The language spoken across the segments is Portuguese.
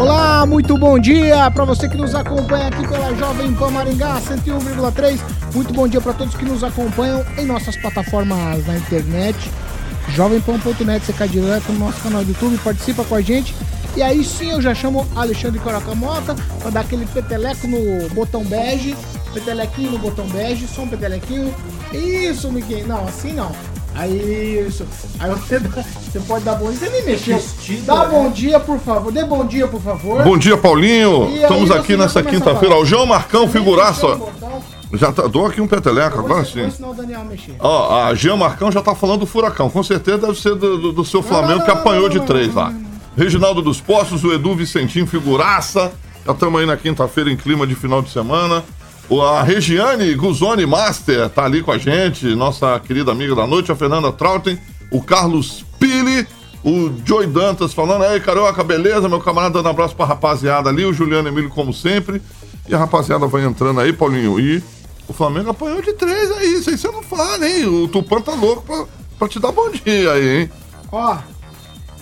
Olá, muito bom dia para você que nos acompanha aqui pela Jovem Pan Maringá 101,3. Muito bom dia para todos que nos acompanham em nossas plataformas na internet. Jovempan.net, você cai direto no nosso canal do YouTube, participa com a gente. E aí sim eu já chamo Alexandre Coracamota para dar aquele peteleco no botão bege. Petelequinho no botão bege, só um petelequinho. Isso, Miguel. Não, assim não. Aí, isso. Aí você, dá- você pode dar bom dia. Você nem mexeu. Dá bom dia, por favor. Dê bom dia, por favor. Bom dia, Paulinho. E Estamos aqui nessa quinta-feira. O João Marcão, figuraça. Já tá, dou aqui um peteleco, agora sim. ensinar o Daniel a mexer. Ó, a Jean Marcão já tá falando do furacão. Com certeza deve ser do, do- do seu Flamengo não, que apanhou não, de três não, lá. Reginaldo dos Poços, o Edu Vicentinho, figuraça. Já estamos aí na quinta-feira em clima de final de semana. A Regiane Guzoni Master tá ali com a gente, nossa querida amiga da noite, a Fernanda Trautem, o Carlos Pili, o Joey Dantas falando, aí, Carioca, beleza? Meu camarada dando abraço pra rapaziada ali, o Juliano Emílio, como sempre. E a rapaziada vai entrando aí, Paulinho. E o Flamengo apanhou de três aí, isso aí você não fala, hein? O Tupan tá louco pra, pra te dar bom dia aí, hein? Ó,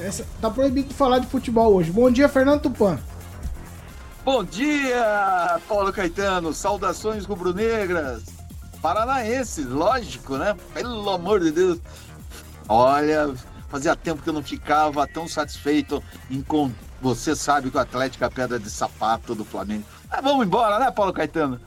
essa- tá proibido de falar de futebol hoje. Bom dia, Fernando Tupan. Bom dia, Paulo Caetano. Saudações rubro-negras. Paranaenses, lógico, né? Pelo amor de Deus. Olha, fazia tempo que eu não ficava tão satisfeito em com você sabe que o Atlético é a pedra de sapato do Flamengo. Mas vamos embora, né, Paulo Caetano?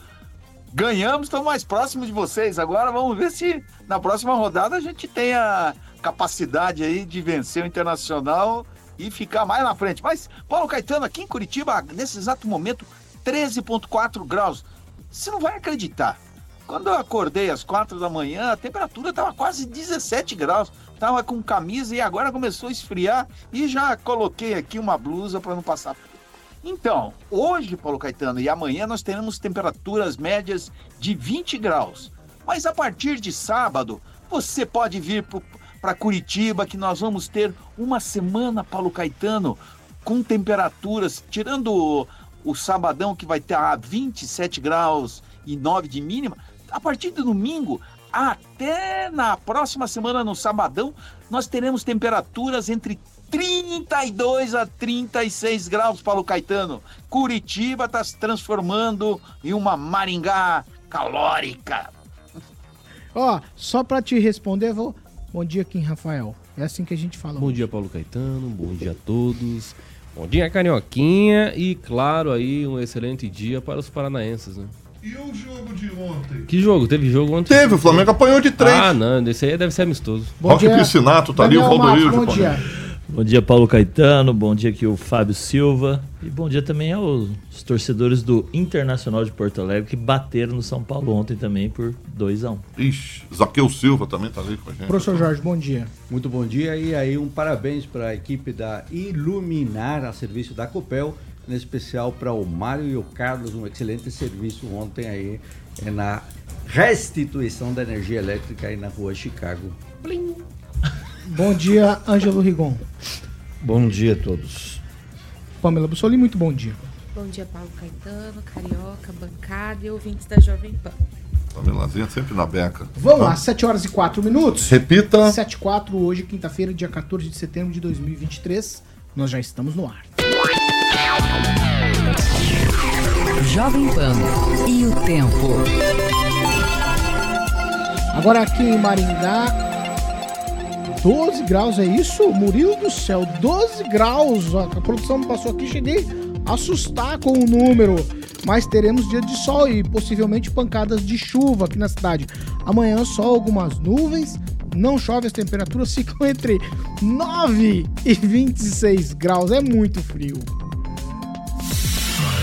Ganhamos, estamos mais próximos de vocês. Agora vamos ver se na próxima rodada a gente tem a capacidade aí de vencer o Internacional e ficar mais na frente. Mas, Paulo Caetano, aqui em Curitiba, nesse exato momento, 13,4 graus. Você não vai acreditar. Quando eu acordei às quatro da manhã, a temperatura estava quase 17 graus. Tava com camisa e agora começou a esfriar e já coloquei aqui uma blusa para não passar frio. Então, hoje, Paulo Caetano, e amanhã nós teremos temperaturas médias de 20 graus. Mas a partir de sábado, você pode vir para Curitiba, que nós vamos ter uma semana, Paulo Caetano, com temperaturas, tirando o, o sabadão, que vai ter a 27 graus e 9 de mínima, a partir do domingo até na próxima semana, no sabadão, nós teremos temperaturas entre 32 a 36 graus, Paulo Caetano. Curitiba está se transformando em uma Maringá calórica. Ó, só pra te responder, vou. Bom dia, Kim Rafael. É assim que a gente fala. Bom dia, Paulo Caetano. Bom dia a todos. Bom dia, Carioquinha. E, claro, aí um excelente dia para os paranaenses, né? E o jogo de ontem? Que jogo? Teve jogo ontem? Teve, o Flamengo apanhou de três. Ah, não. Esse aí deve ser amistoso. Bom Roque dia, Piscinato tá ali, o Daniel Valdoir Matos, de Bom dia. Bom dia, Paulo Caetano. Bom dia aqui o Fábio Silva. E bom dia também aos torcedores do Internacional de Porto Alegre que bateram no São Paulo ontem também por 2 a 1 Ixi, Zaqueu Silva também tá ali com a gente. Professor Jorge, bom dia. Muito bom dia e aí um parabéns para a equipe da Iluminar a serviço da Copel, em especial para o Mário e o Carlos, um excelente serviço ontem aí é, na restituição da energia elétrica aí na rua Chicago. Bom dia, Ângelo Rigon. Bom dia a todos. Pamela Bussolini, muito bom dia. Bom dia, Paulo Caetano, Carioca, bancada e ouvintes da Jovem Pan. Pamelazinha sempre na beca. Vamos lá, 7 horas e 4 minutos. Repita. 7 e 4, hoje, quinta-feira, dia 14 de setembro de 2023. Nós já estamos no ar. Jovem Pan e o tempo. Agora aqui em Maringá, 12 graus, é isso? Murilo do céu, 12 graus. A produção me passou aqui, cheguei a assustar com o número. Mas teremos dia de sol e possivelmente pancadas de chuva aqui na cidade. Amanhã só algumas nuvens, não chove, as temperaturas ficam entre 9 e 26 graus. É muito frio.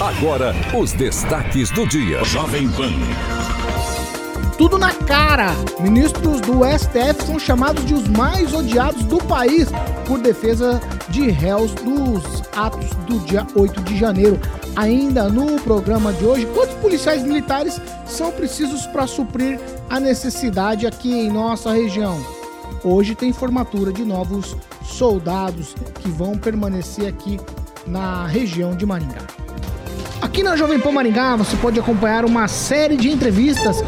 Agora, os destaques do dia. Jovem Pan. Tudo na cara. Ministros do STF são chamados de os mais odiados do país por defesa de réus dos atos do dia 8 de janeiro. Ainda no programa de hoje, quantos policiais militares são precisos para suprir a necessidade aqui em nossa região? Hoje tem formatura de novos soldados que vão permanecer aqui na região de Maringá. Aqui na Jovem Pan Maringá você pode acompanhar uma série de entrevistas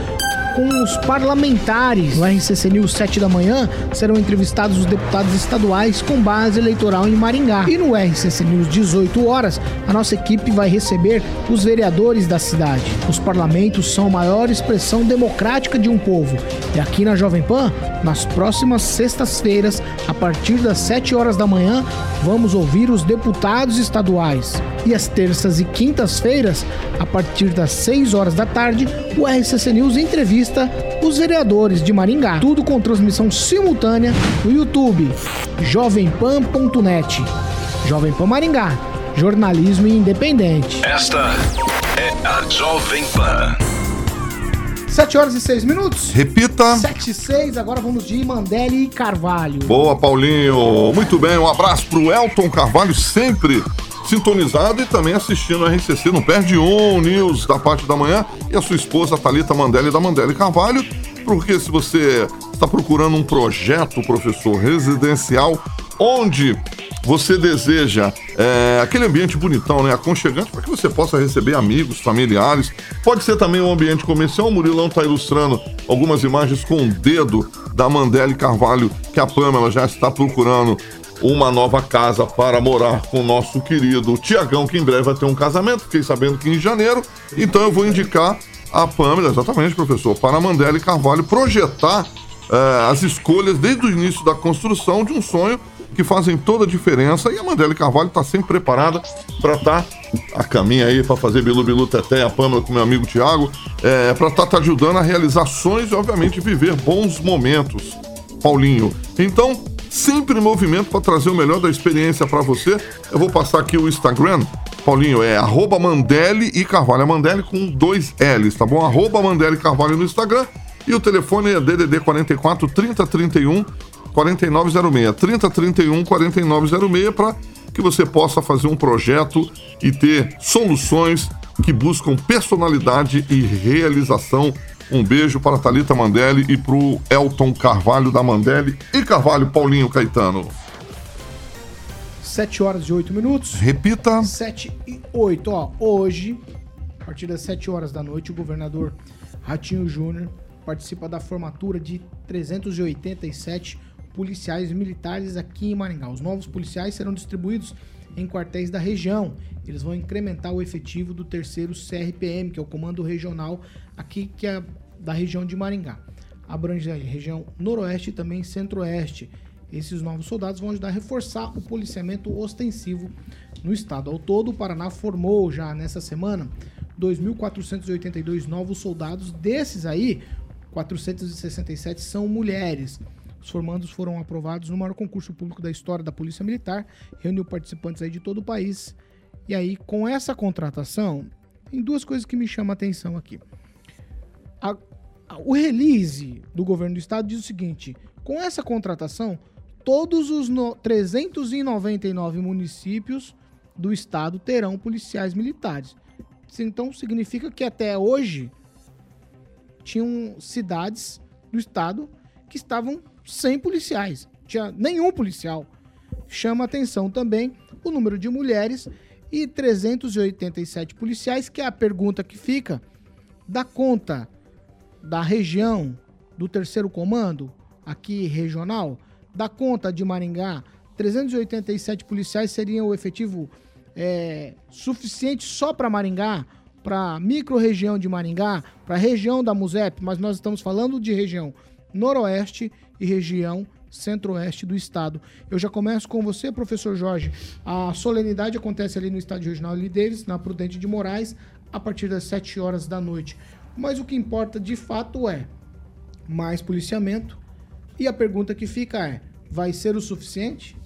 com os parlamentares. No RCC News 7 da manhã serão entrevistados os deputados estaduais com base eleitoral em Maringá. E no RCC News 18 horas, a nossa equipe vai receber os vereadores da cidade. Os parlamentos são a maior expressão democrática de um povo. E aqui na Jovem Pan, nas próximas sextas-feiras, a partir das 7 horas da manhã, vamos ouvir os deputados estaduais. E às terças e quintas-feiras, a partir das 6 horas da tarde, o RCC News entrevista os vereadores de Maringá. Tudo com transmissão simultânea no YouTube, jovempan.net. Jovem Pan Maringá, jornalismo independente. Esta é a Jovem Pan. 7 horas e 6 minutos. Repita. 7 e 6, agora vamos de Mandelli e Carvalho. Boa, Paulinho. Muito bem, um abraço pro Elton Carvalho, sempre sintonizado e também assistindo a RCC. Não perde um news da parte da manhã. E a sua esposa, Thalita Mandelli, da Mandelli Carvalho. Porque se você está procurando um projeto, professor, residencial, onde você deseja é, aquele ambiente bonitão, né, aconchegante, para que você possa receber amigos, familiares. Pode ser também um ambiente comercial. O Murilão está ilustrando algumas imagens com o dedo da Mandele Carvalho, que a Pamela já está procurando uma nova casa para morar com o nosso querido Tiagão, que em breve vai ter um casamento. Fiquei sabendo que em janeiro. Então eu vou indicar a Pamela, exatamente, professor, para a Mandele Carvalho projetar eh, as escolhas desde o início da construção de um sonho que fazem toda a diferença. E a Mandele Carvalho está sempre preparada para estar a caminho aí para fazer Bilu Bilu Teté, a Pâmela com meu amigo Tiago, é, para estar tá, te ajudando a realizar sonhos e, obviamente, viver bons momentos. Paulinho. Então, sempre em movimento para trazer o melhor da experiência para você. Eu vou passar aqui o Instagram. Paulinho, é arroba Mandele e Carvalho. É Mandele com dois L's, tá bom? Arroba Mandele Carvalho no Instagram. E o telefone é DDD 44 3031 4906. 3031 4906 para que você possa fazer um projeto e ter soluções que buscam personalidade e realização. Um beijo para Talita Mandelli e para o Elton Carvalho da Mandelli e Carvalho Paulinho Caetano. 7 horas e 8 minutos. Repita. 7 e 8. Ó, hoje, a partir das 7 horas da noite, o governador Ratinho Júnior participa da formatura de 387 policiais militares aqui em Maringá. Os novos policiais serão distribuídos em quartéis da região. Eles vão incrementar o efetivo do terceiro CRPM, que é o Comando Regional aqui que é da região de Maringá. Abrange a região noroeste e também centro-oeste. Esses novos soldados vão ajudar a reforçar o policiamento ostensivo no estado. Ao todo, o Paraná formou já nessa semana 2.482 novos soldados. Desses aí, 467 são mulheres. Os formandos foram aprovados no maior concurso público da história da Polícia Militar, reuniu participantes aí de todo o país. E aí, com essa contratação, tem duas coisas que me chamam a atenção aqui. A, a, o release do governo do estado diz o seguinte: com essa contratação, todos os no, 399 municípios do estado terão policiais militares. Então significa que até hoje tinham cidades do estado que estavam sem policiais. Tinha nenhum policial. Chama atenção também o número de mulheres e 387 policiais, que é a pergunta que fica, dá conta da região do terceiro comando, aqui regional, dá conta de Maringá, 387 policiais seriam o efetivo é, suficiente só para Maringá, para micro-região de Maringá, para a região da MUSEP, mas nós estamos falando de região noroeste e região centro-oeste do estado. Eu já começo com você, professor Jorge. A solenidade acontece ali no estádio regional Lideiros, na Prudente de Moraes, a partir das 7 horas da noite. Mas o que importa de fato é mais policiamento. E a pergunta que fica é: vai ser o suficiente?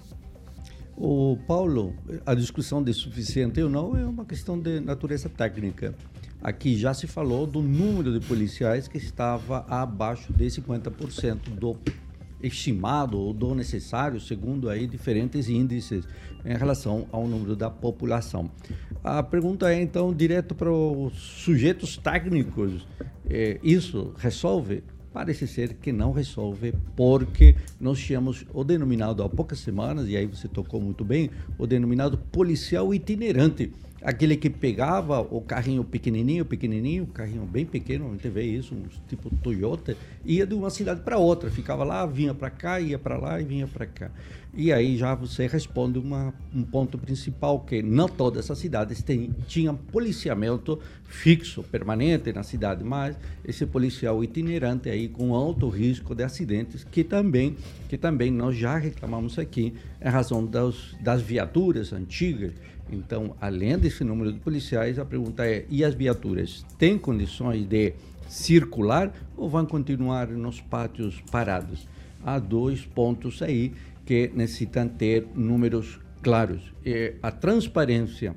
O Paulo, a discussão de suficiente ou não é uma questão de natureza técnica. aqui já se falou do número de policiais que estava abaixo de 50% do estimado ou do necessário, segundo aí diferentes índices em relação ao número da população. A pergunta é então direto para os sujeitos técnicos, eh, isso resolve? Parece ser que não resolve, porque nós tínhamos o denominado há poucas semanas, e aí você tocou muito bem, o denominado policial itinerante aquele que pegava o carrinho pequenininho, pequenininho, carrinho bem pequeno, a gente vê isso, um tipo Toyota, ia de uma cidade para outra, ficava lá, vinha para cá, ia para lá e vinha para cá. E aí já você responde uma, um ponto principal que não todas as cidades têm, tinham policiamento fixo, permanente na cidade, mas esse policial itinerante aí com alto risco de acidentes que também que também nós já reclamamos aqui em razão das, das viaturas antigas então, além desse número de policiais, a pergunta é: e as viaturas têm condições de circular ou vão continuar nos pátios parados? Há dois pontos aí que necessitam ter números claros. E a transparência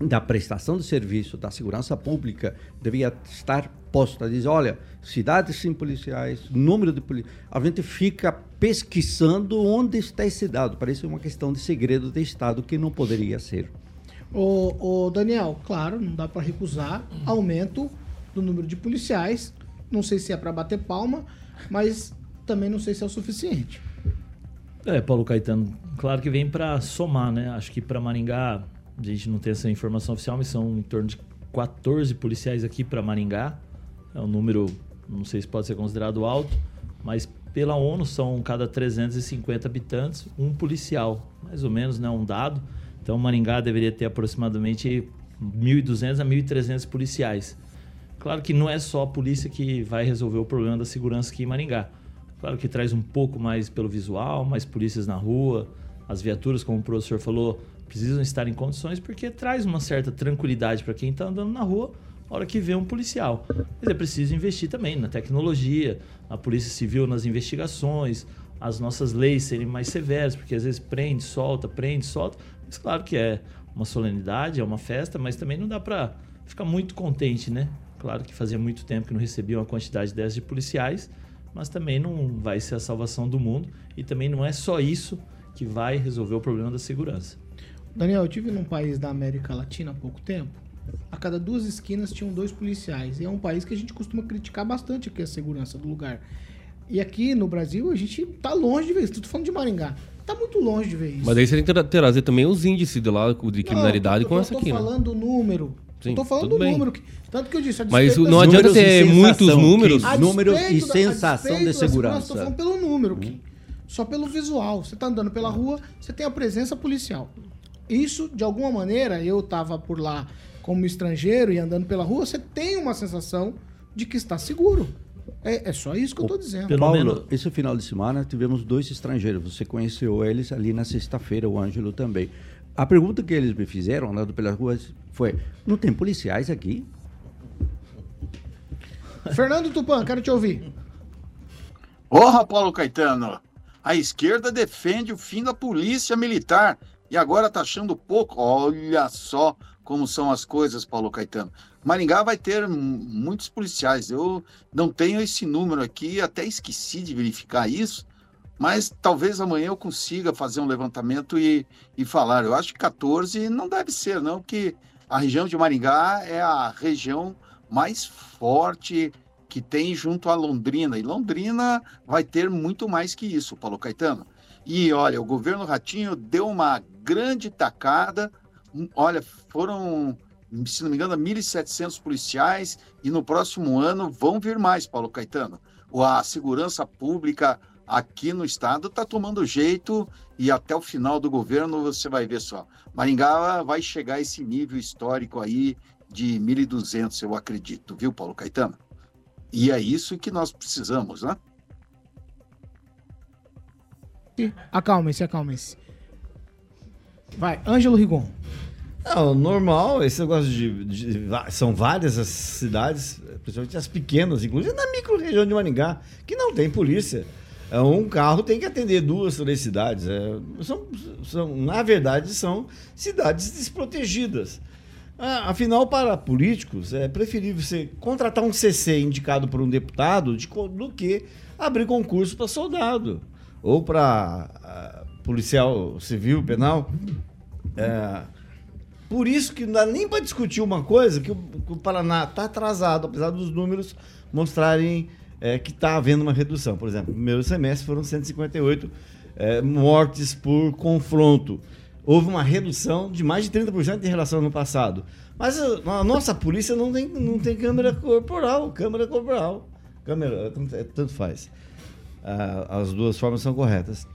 da prestação de serviço da segurança pública devia estar posta. Diz, olha, cidades sem policiais, número de policiais. A gente fica pesquisando onde está esse dado. Parece uma questão de segredo de Estado que não poderia ser. O, o Daniel, claro, não dá para recusar aumento do número de policiais. Não sei se é para bater palma, mas também não sei se é o suficiente. É, Paulo Caetano, claro que vem para somar, né? Acho que para Maringá, a gente não tem essa informação oficial, mas são em torno de 14 policiais aqui para Maringá. É um número, não sei se pode ser considerado alto, mas pela ONU são cada 350 habitantes um policial, mais ou menos, né? Um dado. Então, Maringá deveria ter aproximadamente 1.200 a 1.300 policiais. Claro que não é só a polícia que vai resolver o problema da segurança aqui em Maringá. Claro que traz um pouco mais pelo visual, mais polícias na rua, as viaturas, como o professor falou, precisam estar em condições porque traz uma certa tranquilidade para quem está andando na rua na hora que vê um policial. Mas é preciso investir também na tecnologia, na polícia civil, nas investigações, as nossas leis serem mais severas, porque às vezes prende, solta, prende, solta. Mas claro que é uma solenidade, é uma festa, mas também não dá para ficar muito contente, né? Claro que fazia muito tempo que não recebia uma quantidade dessas de policiais, mas também não vai ser a salvação do mundo e também não é só isso que vai resolver o problema da segurança. Daniel, eu tive num país da América Latina há pouco tempo. A cada duas esquinas tinham dois policiais. E é um país que a gente costuma criticar bastante aqui a segurança do lugar. E aqui no Brasil a gente tá longe de ver isso. Tô falando de Maringá. Tá muito longe de ver isso. Mas aí você tem que trazer também os índices de lá de criminalidade não, com essa aqui, Eu tô falando o número. Sim, eu tô falando do número. Que, tanto que eu disse, Mas não adianta ter muitos números. Números e sensação de segurança. Eu tô falando pelo número. Hum. Só pelo visual. Você tá andando pela rua, você tem a presença policial. Isso, de alguma maneira, eu tava por lá como estrangeiro e andando pela rua, você tem uma sensação de que está seguro. É, é só isso que eu estou dizendo. Pelo Paulo, menos... esse final de semana tivemos dois estrangeiros. Você conheceu eles ali na sexta-feira, o Ângelo também. A pergunta que eles me fizeram andando pelas ruas foi: não tem policiais aqui? Fernando Tupan, quero te ouvir. Porra, Paulo Caetano. A esquerda defende o fim da polícia militar e agora tá achando pouco. Olha só como são as coisas, Paulo Caetano. Maringá vai ter muitos policiais. Eu não tenho esse número aqui, até esqueci de verificar isso, mas talvez amanhã eu consiga fazer um levantamento e, e falar. Eu acho que 14 não deve ser, não, porque a região de Maringá é a região mais forte que tem junto a Londrina. E Londrina vai ter muito mais que isso, Paulo Caetano. E olha, o governo Ratinho deu uma grande tacada. Olha, foram se não me engano, 1.700 policiais e no próximo ano vão vir mais, Paulo Caetano. A segurança pública aqui no estado está tomando jeito e até o final do governo você vai ver só. Maringá vai chegar a esse nível histórico aí de 1.200, eu acredito, viu, Paulo Caetano? E é isso que nós precisamos, né? Acalme-se, acalme-se. Vai, Ângelo Rigon. Não, normal, esse negócio de, de, São várias as cidades, principalmente as pequenas, inclusive na micro-região de Maringá, que não tem polícia. É, um carro tem que atender duas, três cidades. É, são, são, na verdade, são cidades desprotegidas. Ah, Afinal, para políticos, é preferível você contratar um CC indicado por um deputado de do que abrir concurso para soldado ou para policial civil, penal. É, por isso que não dá nem para discutir uma coisa que o, que o Paraná está atrasado, apesar dos números mostrarem é, que está havendo uma redução. Por exemplo, no primeiro semestre foram 158 é, mortes por confronto. Houve uma redução de mais de 30% em relação ao ano passado. Mas a, nossa polícia não tem, não tem câmera corporal, câmera corporal. Câmera, tanto, é, tanto faz. Ah, as duas formas são corretas.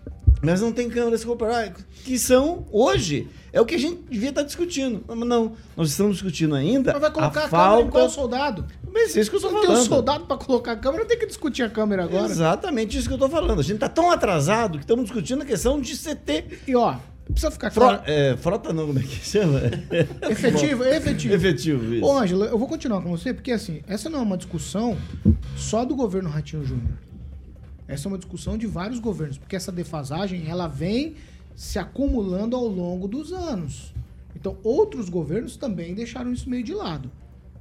Mas não tem câmeras corporais, que são, hoje, é o que a gente devia estar discutindo. Mas não, nós estamos discutindo ainda Mas vai colocar a a, câmera em falta... qual soldado? Mas é isso que eu tô não tem um falando. soldado pra colocar a câmera, tem que discutir a câmera agora. Exatamente isso que eu tô falando. A gente tá tão atrasado que estamos discutindo a questão de CT. E ó, precisa ficar claro. é, frota não, como é que chama? Efetivo, efetivo. Efetivo, isso. Ô, Ângela, eu vou continuar com você, porque assim, essa não é uma discussão só do governo Ratinho Júnior. Essa é uma discussão de vários governos, porque essa defasagem, ela vem se acumulando ao longo dos anos. Então, outros governos também deixaram isso meio de lado.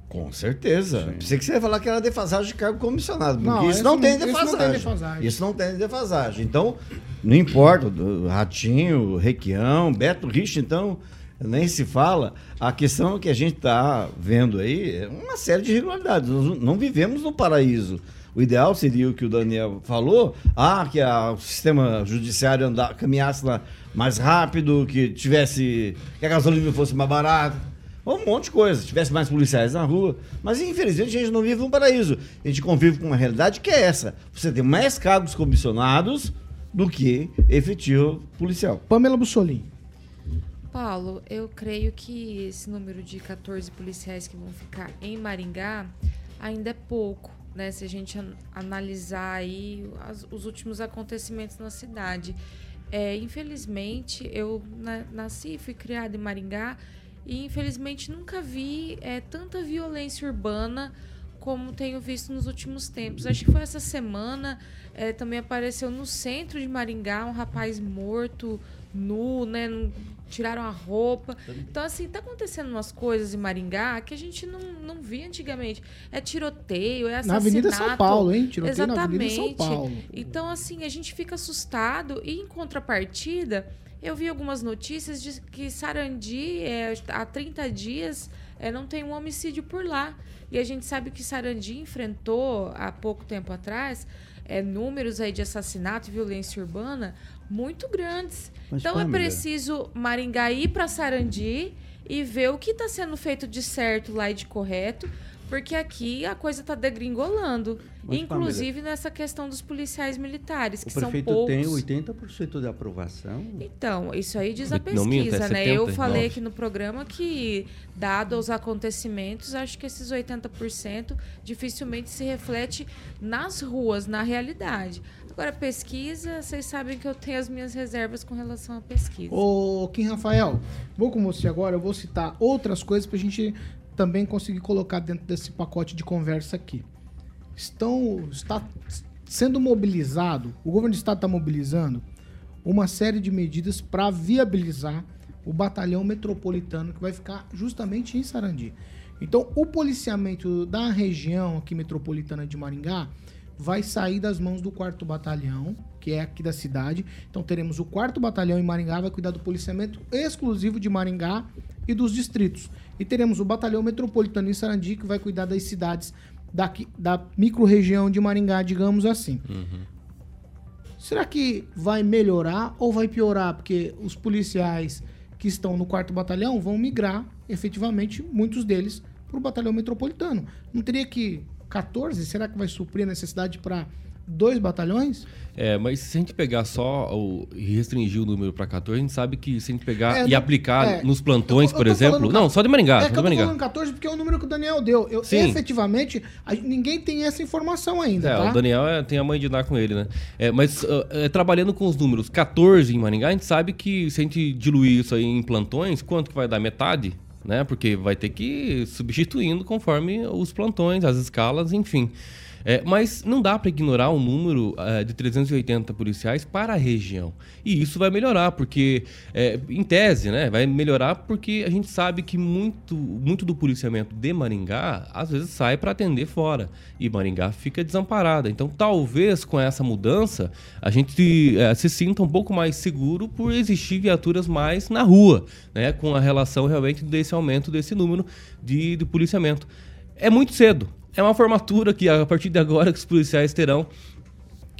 Com certeza. Pensei que você ia falar que era defasagem de cargo comissionado. Porque Não, isso não, não- tem esse não defasagem. tem defasagem. Isso não tem defasagem. Então, não importa. Ratinho, Requião, Beto Rich, então, nem se fala. A questão que a gente está vendo aí é uma série de irregularidades. Nós não vivemos no paraíso. O ideal seria o que o Daniel falou, ah, que a- o sistema judiciário andar, caminhasse lá mais rápido, que tivesse. que a gasolina fosse mais barata. Um monte de coisa, se tivesse mais policiais na rua. Mas infelizmente a gente não vive um paraíso. A gente convive com uma realidade que é essa. Você tem mais cargos comissionados do que efetivo policial. Pamela Bussolini. Paulo, eu creio que esse número de 14 policiais que vão ficar em Maringá ainda é pouco, né? Se a gente an- analisar aí as- os últimos acontecimentos na cidade. É, infelizmente, eu na- nasci e fui criada em Maringá e infelizmente nunca vi é, tanta violência urbana como tenho visto nos últimos tempos. Acho que foi essa semana, é, também apareceu no centro de Maringá um rapaz morto, nu, né? Tiraram a roupa. Então, assim, tá acontecendo umas coisas em Maringá que a gente não, não via antigamente. É tiroteio, é Na assassinato. Avenida São Paulo, hein? Tiroteio na Exatamente. Avenida São Paulo. Então, assim, a gente fica assustado e, em contrapartida, eu vi algumas notícias de que Sarandi, é, há 30 dias, é, não tem um homicídio por lá. E a gente sabe que Sarandi enfrentou, há pouco tempo atrás, é, números aí de assassinato e violência urbana muito grandes. Mas, então, é preciso Maringá ir para Sarandi e ver o que está sendo feito de certo lá e de correto, porque aqui a coisa está degringolando. Mas, inclusive nessa questão dos policiais militares, que O são prefeito poucos. tem 80% de aprovação. Então, isso aí diz a Não pesquisa, né? Eu 79. falei aqui no programa que, dado os acontecimentos, acho que esses 80% dificilmente se reflete nas ruas, na realidade. Agora, pesquisa, vocês sabem que eu tenho as minhas reservas com relação à pesquisa. Ô, Kim Rafael, vou com você agora, eu vou citar outras coisas pra gente também conseguir colocar dentro desse pacote de conversa aqui. Estão, está sendo mobilizado, o governo do estado está mobilizando uma série de medidas para viabilizar o batalhão metropolitano que vai ficar justamente em Sarandi. Então, o policiamento da região aqui metropolitana de Maringá vai sair das mãos do quarto batalhão, que é aqui da cidade. Então, teremos o quarto batalhão em Maringá, vai cuidar do policiamento exclusivo de Maringá e dos distritos. E teremos o batalhão metropolitano em Sarandi, que vai cuidar das cidades daqui, da micro-região de Maringá, digamos assim. Será que vai melhorar ou vai piorar? Porque os policiais que estão no quarto batalhão vão migrar, efetivamente, muitos deles, para o batalhão metropolitano. Não teria que 14? Será que vai suprir a necessidade para dois batalhões? É, mas se a gente pegar só o, e restringir o número para 14, a gente sabe que se a gente pegar É, e aplicar é. nos plantões, Eu- eu por exemplo. falando Não, só de Maringá. É só de eu tô Maringá. falando 14 porque é o número que o Daniel deu. Eu, Sim. efetivamente, a- ninguém tem essa informação ainda, É, tá? o Daniel é- tem a mãe de dar com ele, né? É, mas é, trabalhando com os números 14 em Maringá, a gente sabe que se a gente diluir isso aí em plantões, quanto que vai dar? Metade? Né? Porque vai ter que ir substituindo conforme os plantões, as escalas, enfim. É, mas não dá para ignorar o número é, de 380 policiais para a região. E isso vai melhorar, porque, é, em tese, né, vai melhorar porque a gente sabe que muito, muito do policiamento de Maringá, às vezes, sai para atender fora. E Maringá fica desamparada. Então, talvez com essa mudança, a gente é, se sinta um pouco mais seguro por existir viaturas mais na rua, né, com a relação realmente desse aumento desse número de, de policiamento. É muito cedo. É uma formatura que, a partir de agora, os policiais terão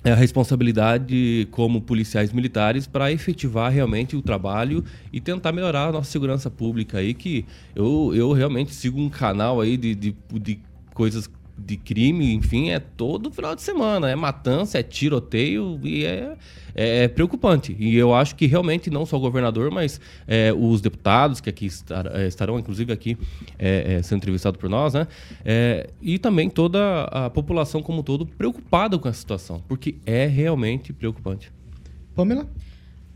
a responsabilidade como policiais militares para efetivar realmente o trabalho e tentar melhorar a nossa segurança pública aí, que eu, eu realmente sigo um canal aí de, de, de coisas de crime, enfim, é todo final de semana. É matança, é tiroteio e é, é preocupante. E eu acho que realmente não só o governador, mas é, os deputados que aqui estar, é, estarão, inclusive aqui é, é, sendo entrevistados por nós, né? É, e também toda a população como um todo preocupada com essa situação, porque é realmente preocupante. Pamela?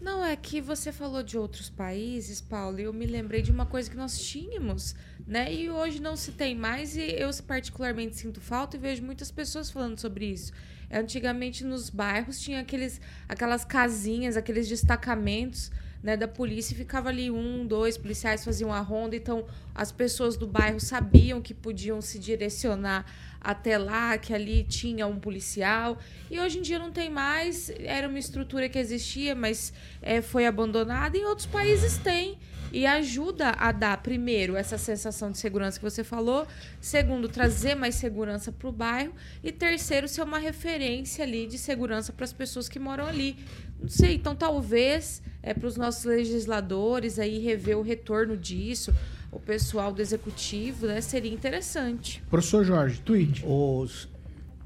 Não, é que você falou de outros países, Paulo, e eu me lembrei de uma coisa que nós tínhamos, né? E hoje não se tem mais, e eu particularmente sinto falta e vejo muitas pessoas falando sobre isso. Antigamente nos bairros tinha aqueles, aquelas casinhas, aqueles destacamentos né, da polícia e ficava ali um, dois policiais faziam a ronda, então as pessoas do bairro sabiam que podiam se direcionar até lá, que ali tinha um policial. E hoje em dia não tem mais, era uma estrutura que existia, mas é, foi abandonada. Em outros países tem. E ajuda a dar, primeiro, essa sensação de segurança que você falou. Segundo, trazer mais segurança para o bairro. E terceiro, ser uma referência ali de segurança para as pessoas que moram ali. Não sei, então talvez é, para os nossos legisladores aí rever o retorno disso, o pessoal do executivo, né, seria interessante. Professor Jorge, tweet. Os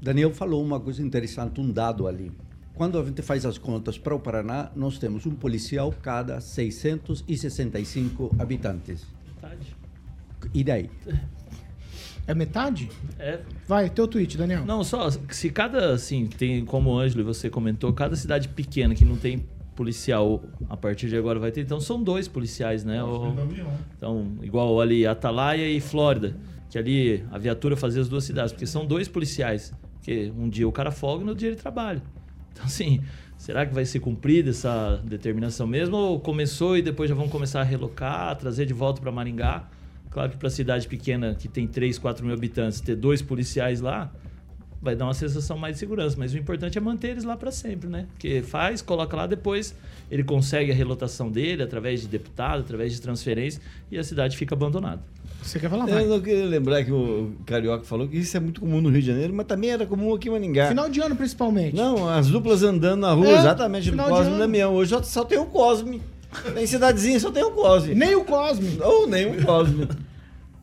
Daniel falou uma coisa interessante, um dado ali. Quando a gente faz as contas para o Paraná, nós temos um policial cada 665 habitantes. Metade. E daí? É metade? É. Vai, teu tweet, Daniel. Não, só se cada, assim, tem, como o Ângelo e você comentou, cada cidade pequena que não tem policial a partir de agora vai ter, então são dois policiais, né? O, então, igual ali Atalaia e Flórida, que ali a viatura fazia as duas cidades, porque são dois policiais, porque um dia o cara folga e no dia ele trabalha. Então, assim, será que vai ser cumprida essa determinação mesmo? Ou começou e depois já vão começar a relocar, trazer de volta para Maringá? Claro que para cidade pequena, que tem 3, 4 mil habitantes, ter dois policiais lá, vai dar uma sensação mais de segurança. Mas o importante é manter eles lá para sempre, né? Porque faz, coloca lá, depois ele consegue a relotação dele através de deputado, através de transferência, e a cidade fica abandonada. Você quer falar? Vai. Eu não queria lembrar que o Carioca falou que isso é muito comum no Rio de Janeiro, mas também era comum aqui em Maningá. Final de ano, principalmente. Não, as duplas andando na rua, É, exatamente, final no de Cosme ano. e Damião. Hoje só, só tem o Cosme. Tem cidadezinha, só tem o Cosme. Nem o Cosme. Ou nem o Cosme.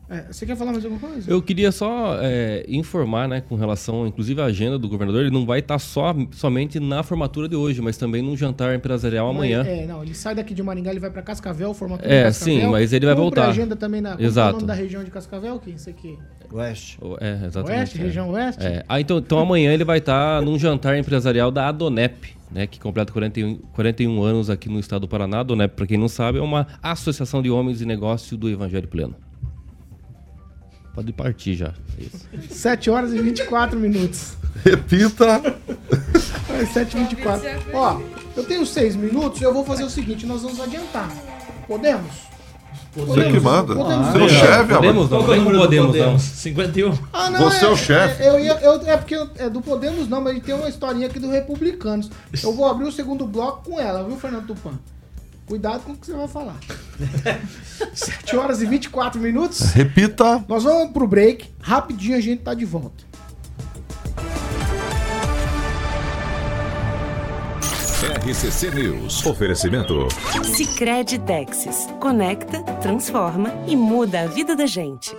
É, você quer falar mais alguma coisa? Eu queria só é, informar, né, com relação, inclusive, à agenda do governador, ele não vai estar só, somente na formatura de hoje, mas também num jantar empresarial amanhã. É, não, ele sai daqui de Maringá, ele vai pra Cascavel, formatura É, Cascavel. sim, mas ele vai voltar. a agenda também na é Exato. o nome da região de Cascavel, que isso aqui. Oeste. É, exatamente. Oeste, é. região oeste? É. Ah, então, então amanhã ele vai estar num jantar empresarial da Adonep, né, que completa 41, 41 anos aqui no estado do Paraná. A Adonep, para quem não sabe, é uma associação de homens de negócio do Evangelho Pleno. Pode partir já. Isso. 7 horas e 24 minutos. Repita. É 7 e 24. Ó, eu tenho 6 minutos e eu vou fazer o seguinte, nós vamos adiantar. Podemos? Você que manda. Podemos. Você é o chefe, Podemos não? Que é Não podemos não. 51? Ah, Você é o chefe. Eu ia, eu, é porque eu- é do Podemos não, mas tem uma historinha aqui do Republicanos. Eu vou abrir o segundo bloco com ela, viu, Fernando Tupan? Cuidado com o que você vai falar. 7 horas e 24 minutos. Repita. Nós vamos pro break. Rapidinho a gente tá de volta. RCC News. Oferecimento. Sicredi Texas. Conecta, transforma e muda a vida da gente.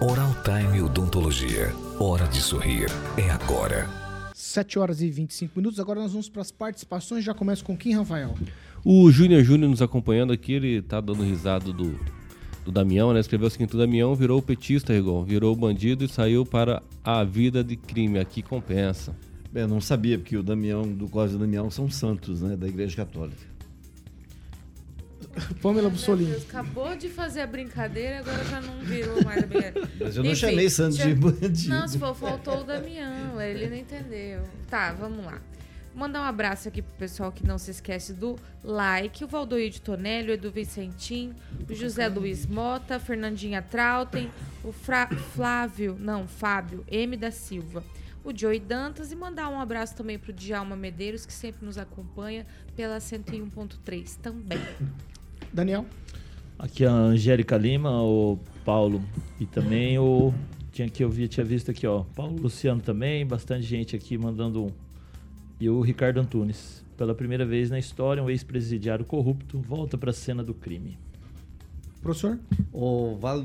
Oral Time Odontologia. Hora de sorrir. É agora. 7 horas e 25 minutos. Agora nós vamos para as participações. Já começa com quem, Rafael? O Júnior Júnior nos acompanhando aqui, ele tá dando risada do, do Damião, né? Escreveu o seguinte: o Damião virou petista, Rigon, virou bandido e saiu para a vida de crime. Aqui compensa. Eu não sabia, porque o Damião, do Cosme e o Damião são santos, né? Da Igreja Católica. Pamela Bussolini. Deus, acabou de fazer a brincadeira, agora já não virou mais a brincadeira. Mas eu não Enfim, chamei Santos de bandido. Não, se for, faltou o Damião, ele não entendeu. Tá, vamos lá. Mandar um abraço aqui pro pessoal que não se esquece do like, o Valdoir de Tonelli, o Edu Vicentim, o José Luiz Mota, Fernandinha Trautem, o Fra- Flávio, não, Fábio M da Silva, o Joey Dantas e mandar um abraço também pro Djalma Medeiros, que sempre nos acompanha pela 101.3 também. Daniel? Aqui a Angélica Lima, o Paulo e também o. Tinha que eu vi, tinha visto aqui, ó. Paulo Luciano também, bastante gente aqui mandando um. E o Ricardo Antunes. Pela primeira vez na história, um ex-presidiário corrupto volta para a cena do crime. Professor? O Val,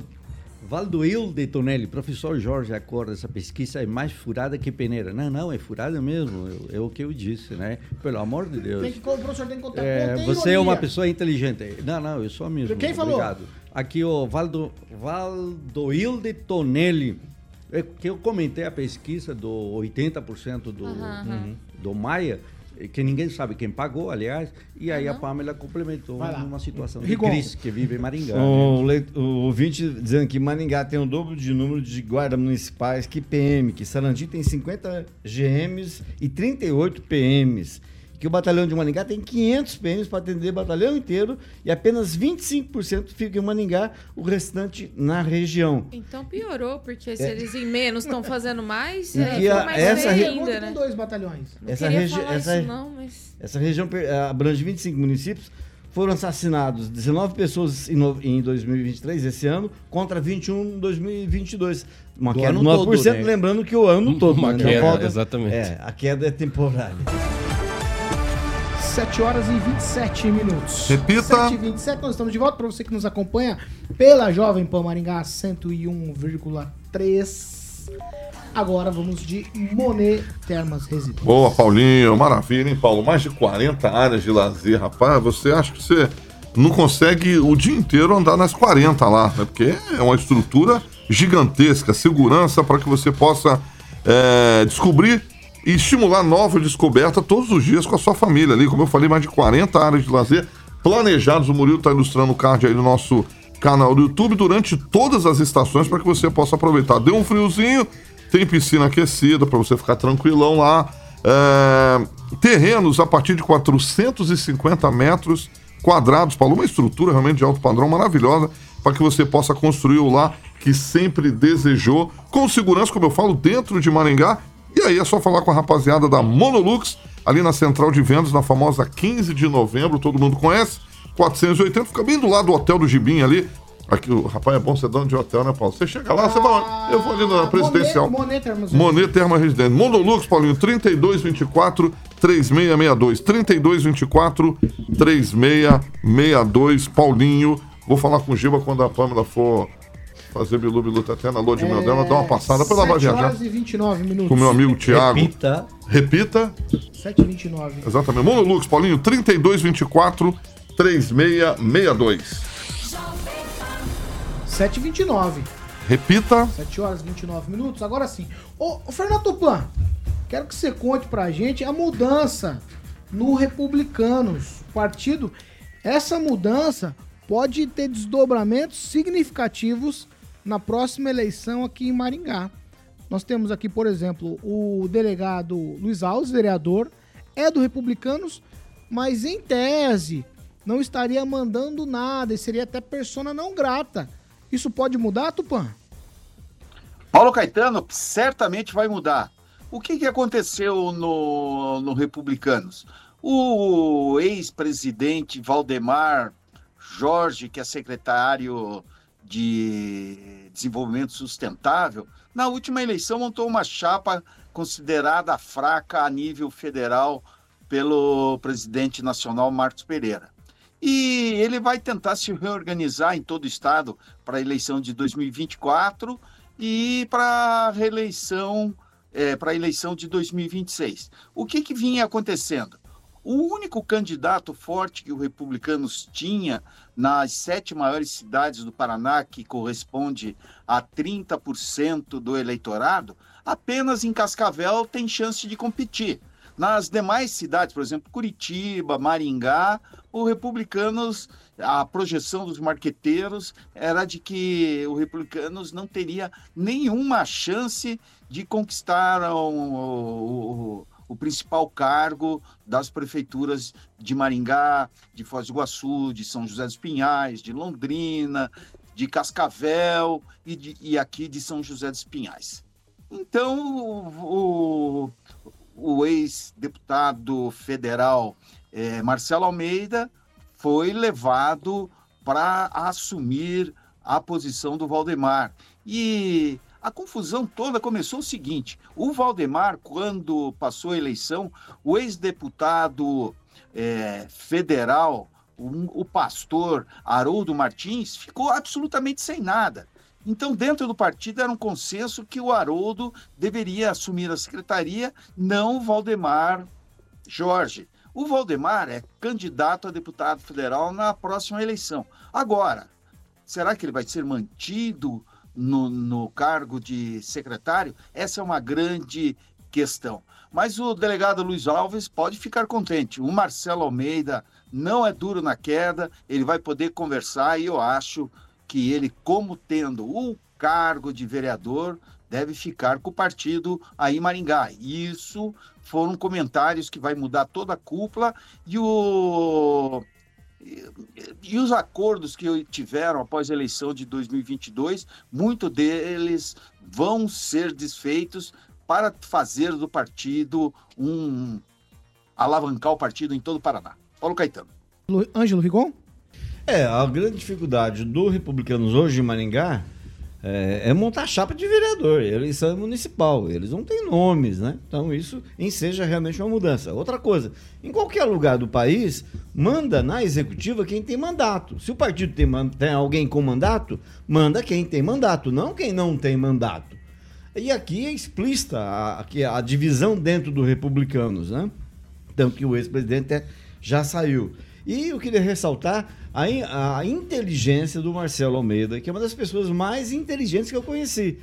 Valdoil de Tonelli, professor Jorge acorda, essa pesquisa é mais furada que peneira. Não, não, é furada mesmo, é, é o que eu disse, né? Pelo amor de Deus. Tem que, o professor tem que contar. É, você é uma pessoa inteligente. Não, não, eu sou mesmo. Quem falou? Obrigado. Aqui o Valdo, Valdoil de Tonelli. É que eu comentei a pesquisa do 80% do, Aham, aham. Uhum. Do Maia, eh, que ninguém sabe quem pagou, aliás, e aí a Aham. Pamela complementou numa situação de Rigon. crise que vive em Maringá. né? O, leit- o ouvinte dizendo que Maringá tem o dobro de número de guardas municipais que PM, que Sarandi tem 50 GMs e 38 PMs. Que o batalhão de Maringá tem 500 PMs para atender o batalhão inteiro e apenas 25% fica em Maringá, o restante na região. Então piorou, porque se eles em menos estão fazendo mais, E a- mais essa feio re- ainda, né? dois batalhões. Não Essa queria regi- falar essa- isso não, mas... Essa região eh, abrange 25 municípios. Foram assassinados 19 pessoas em, no- em 2023, esse ano, contra 21 em 2022. Uma Do queda de ano 9%, todo, né? lembrando que o ano todo. Uma né? queda, falta- exatamente. É, a queda é temporária. 7 horas e 27 minutos. Repita. 7 e 27, nós estamos de volta para você que nos acompanha pela Jovem Pan Maringá 101,3. Agora vamos de Monet Termas Resíduos. Boa, Paulinho. Maravilha, hein, Paulo? Mais de 40 áreas de lazer, rapaz. Você acha que você não consegue o dia inteiro andar nas 40 lá, né? Porque é uma estrutura gigantesca, segurança para que você possa é, descobrir e estimular nova descoberta todos os dias com a sua família ali. Como eu falei, mais de 40 áreas de lazer planejados. O Murilo está ilustrando o card aí no nosso canal do YouTube durante todas as estações para que você possa aproveitar. Deu um friozinho, tem piscina aquecida para você ficar tranquilão lá. É, terrenos a partir de 450 metros quadrados, Paulo. Uma estrutura realmente de alto padrão maravilhosa para que você possa construir o lá que sempre desejou, com segurança, como eu falo, dentro de Maringá. E aí é só falar com a rapaziada da Monolux, ali na central de vendas, na famosa 15 de novembro, todo mundo conhece. 480, fica bem do lado do Hotel do Gibim ali. Aqui, o rapaz é bom ser dono de hotel, né, Paulo? Você chega lá, você vai. onde? Eu vou ali na Ah, presidencial. Monet, Termas Monet Terma Residente. Monolux, Paulinho, 3224 3662. 3224 3662. Paulinho. Vou falar com o Giba quando a Pâmela for fazer Bilu Bilu tá até na lua de mel dela, dá uma passada pra ela vai 7 viajar. horas e 29 minutos. Com o meu amigo Thiago. Repita. Repita. 7 e 29. Exatamente. Monolux, Paulinho, 3224 3662. 7 e 29. Repita. 7 horas e 29 minutos. Agora sim. Ô, ô Fernando Tupan, quero que você conte pra gente a mudança no Republicanos. Partido, essa mudança pode ter desdobramentos significativos na próxima eleição aqui em Maringá. Nós temos aqui, por exemplo, o delegado Luiz Alves, vereador, é do Republicanos, mas em tese não estaria mandando nada e seria até persona não grata. Isso pode mudar, Tupã? Paulo Caetano certamente vai mudar. O que, que aconteceu no, no Republicanos? O ex-presidente Valdemar Jorge, que é secretário de Desenvolvimento Sustentável, na última eleição montou uma chapa considerada fraca a nível federal pelo presidente nacional Marcos Pereira. E ele vai tentar se reorganizar em todo o estado para a eleição de 2024 e para a reeleição, é, para a eleição de 2026. O que, que vinha acontecendo? O único candidato forte que o Republicanos tinha nas sete maiores cidades do Paraná, que corresponde a 30% do eleitorado, apenas em Cascavel tem chance de competir. Nas demais cidades, por exemplo, Curitiba, Maringá, o Republicanos, a projeção dos marqueteiros era de que o Republicanos não teria nenhuma chance de conquistar o, o, o principal cargo das prefeituras de Maringá, de Foz do Iguaçu, de São José dos Pinhais, de Londrina, de Cascavel e, de, e aqui de São José dos Pinhais. Então, o, o ex-deputado federal eh, Marcelo Almeida foi levado para assumir a posição do Valdemar. E a confusão toda começou o seguinte: o Valdemar, quando passou a eleição, o ex-deputado eh, federal, o, o pastor Haroldo Martins, ficou absolutamente sem nada. Então, dentro do partido era um consenso que o Haroldo deveria assumir a secretaria, não o Valdemar Jorge. O Valdemar é candidato a deputado federal na próxima eleição. Agora, será que ele vai ser mantido no, no cargo de secretário? Essa é uma grande questão. Mas o delegado Luiz Alves pode ficar contente. O Marcelo Almeida não é duro na queda, ele vai poder conversar e eu acho que ele, como tendo o cargo de vereador, deve ficar com o partido aí Maringá. Isso foram comentários que vai mudar toda a cúpula e o e os acordos que tiveram após a eleição de 2022, muitos deles vão ser desfeitos para fazer do partido um alavancar o partido em todo o Paraná. Paulo Caetano. Ângelo Rigon? É, a grande dificuldade do Republicanos hoje em Maringá é, é montar chapa de vereador. Eleição municipal. Eles não têm nomes, né? Então isso enseja realmente uma mudança. Outra coisa, em qualquer lugar do país, manda na executiva quem tem mandato. Se o partido tem, tem alguém com mandato, manda quem tem mandato, não quem não tem mandato. E aqui é explícita a, a, divisão dentro do Republicanos, né? Tanto que o ex-presidente já saiu. E eu queria ressaltar a, a inteligência do Marcelo Almeida, que é uma das pessoas mais inteligentes que eu conheci.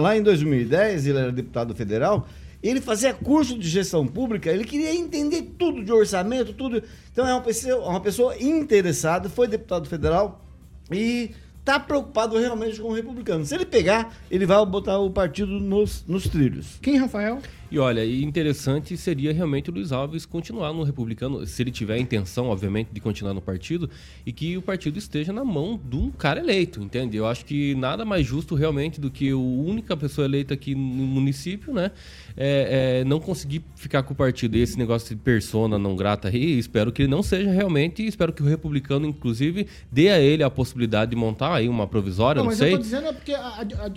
Lá em 2010, ele era deputado federal, ele fazia curso de gestão pública, ele queria entender tudo de orçamento, tudo. Então é uma pessoa, uma pessoa interessada, foi deputado federal e está preocupado realmente com o republicano. Se ele pegar, ele vai botar o partido nos, nos trilhos. Quem, Rafael? E olha, interessante seria realmente o Luiz Alves continuar no republicano, se ele tiver a intenção, obviamente, de continuar no partido, e que o partido esteja na mão de um cara eleito, entende? Eu acho que nada mais justo realmente do que a única pessoa eleita aqui no município, né? É, é, não conseguir ficar com o partido. E esse negócio de persona não grata aí, espero que ele não seja realmente, espero que o republicano, inclusive, dê a ele a possibilidade de montar aí uma provisória, não, não mas sei. eu tô dizendo é porque a, a, a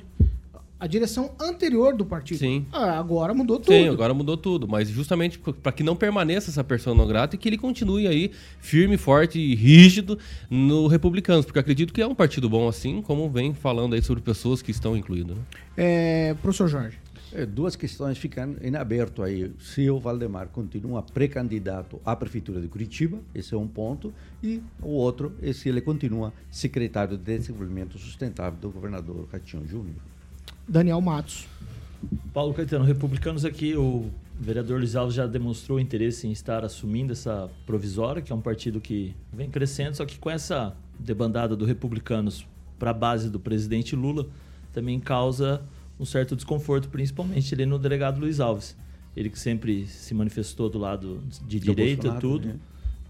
direção anterior do partido. Sim. Ah, agora mudou tudo. Sim, agora mudou tudo. Mas justamente para que não permaneça essa persona não grata e que ele continue aí firme, forte e rígido no Republicanos. Porque acredito que é um partido bom assim, como vem falando aí sobre pessoas que estão incluídas. Né? É, professor Jorge. É, duas questões ficam em aberto aí. Se o Valdemar continua pré-candidato à Prefeitura de Curitiba, esse é um ponto. E o outro é se ele continua secretário de Desenvolvimento Sustentável do governador Ratinho Júnior. Daniel Matos. Paulo Caetano, republicanos aqui, o vereador Luiz Alves já demonstrou interesse em estar assumindo essa provisória, que é um partido que vem crescendo, só que com essa debandada do republicanos para a base do presidente Lula, também causa um certo desconforto, principalmente ali no delegado Luiz Alves. Ele que sempre se manifestou do lado de do direita, tudo. Né?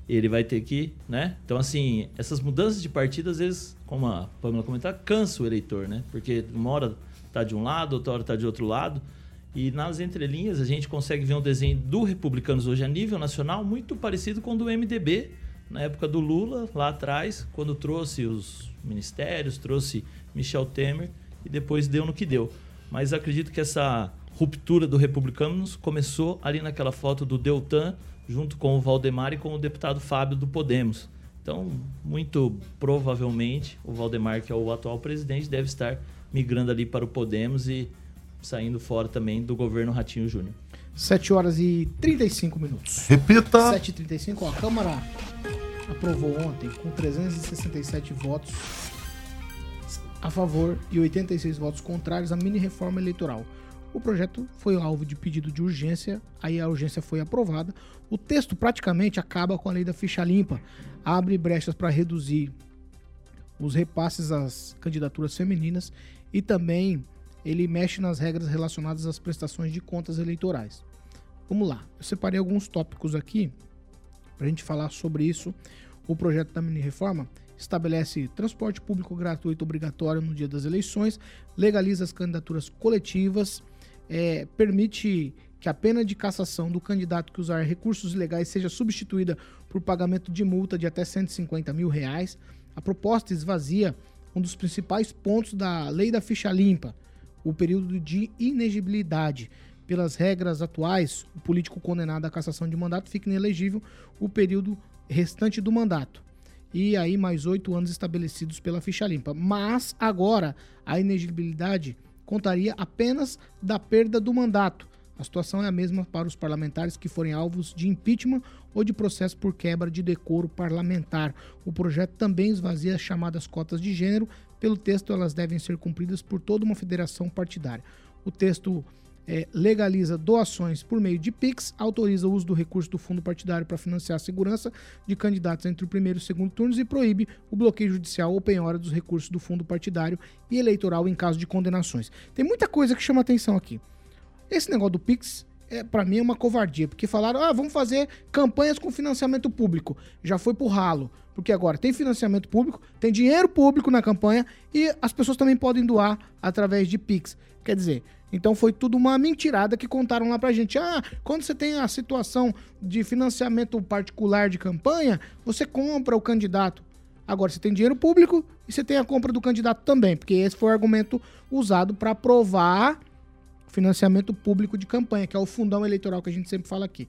Ele vai ter que, né? Então, assim, essas mudanças de partido, às vezes, como a Pamela comentar, cansa o eleitor, né? Porque uma hora está de um lado, outra hora está de outro lado. E nas entrelinhas a gente consegue ver um desenho do Republicanos hoje a nível nacional muito parecido com o do MDB na época do Lula, lá atrás, quando trouxe os ministérios, trouxe Michel Temer e depois deu no que deu. Mas acredito que essa ruptura do Republicanos começou ali naquela foto do Deltan, junto com o Valdemar e com o deputado Fábio do Podemos. Então, muito provavelmente, o Valdemar, que é o atual presidente, deve estar migrando ali para o Podemos e saindo fora também do governo Ratinho Júnior. 7 horas e 35 minutos. Repita. 7h35, ó, a Câmara aprovou ontem com 367 votos a favor e 86 votos contrários à mini reforma eleitoral. O projeto foi alvo de pedido de urgência, aí a urgência foi aprovada. O texto praticamente acaba com a lei da ficha limpa, abre brechas para reduzir os repasses às candidaturas femininas e também ele mexe nas regras relacionadas às prestações de contas eleitorais. Vamos lá, eu separei alguns tópicos aqui para a gente falar sobre isso. O projeto da mini-reforma estabelece transporte público gratuito obrigatório no dia das eleições, legaliza as candidaturas coletivas, é, permite que a pena de cassação do candidato que usar recursos ilegais seja substituída por pagamento de multa de até 150 mil reais. A proposta esvazia um dos principais pontos da lei da ficha limpa, o período de inegibilidade. Pelas regras atuais, o político condenado à cassação de mandato fica inelegível o período restante do mandato. E aí, mais oito anos estabelecidos pela ficha limpa. Mas agora, a inegibilidade contaria apenas da perda do mandato. A situação é a mesma para os parlamentares que forem alvos de impeachment ou de processo por quebra de decoro parlamentar. O projeto também esvazia as chamadas cotas de gênero. Pelo texto, elas devem ser cumpridas por toda uma federação partidária. O texto é, legaliza doações por meio de PIX, autoriza o uso do recurso do fundo partidário para financiar a segurança de candidatos entre o primeiro e o segundo turnos e proíbe o bloqueio judicial ou penhora dos recursos do fundo partidário e eleitoral em caso de condenações. Tem muita coisa que chama atenção aqui. Esse negócio do Pix, é, para mim, é uma covardia, porque falaram, ah, vamos fazer campanhas com financiamento público. Já foi pro ralo, porque agora tem financiamento público, tem dinheiro público na campanha e as pessoas também podem doar através de Pix. Quer dizer, então foi tudo uma mentirada que contaram lá pra gente. Ah, quando você tem a situação de financiamento particular de campanha, você compra o candidato. Agora você tem dinheiro público e você tem a compra do candidato também, porque esse foi o argumento usado para provar financiamento público de campanha, que é o fundão eleitoral que a gente sempre fala aqui.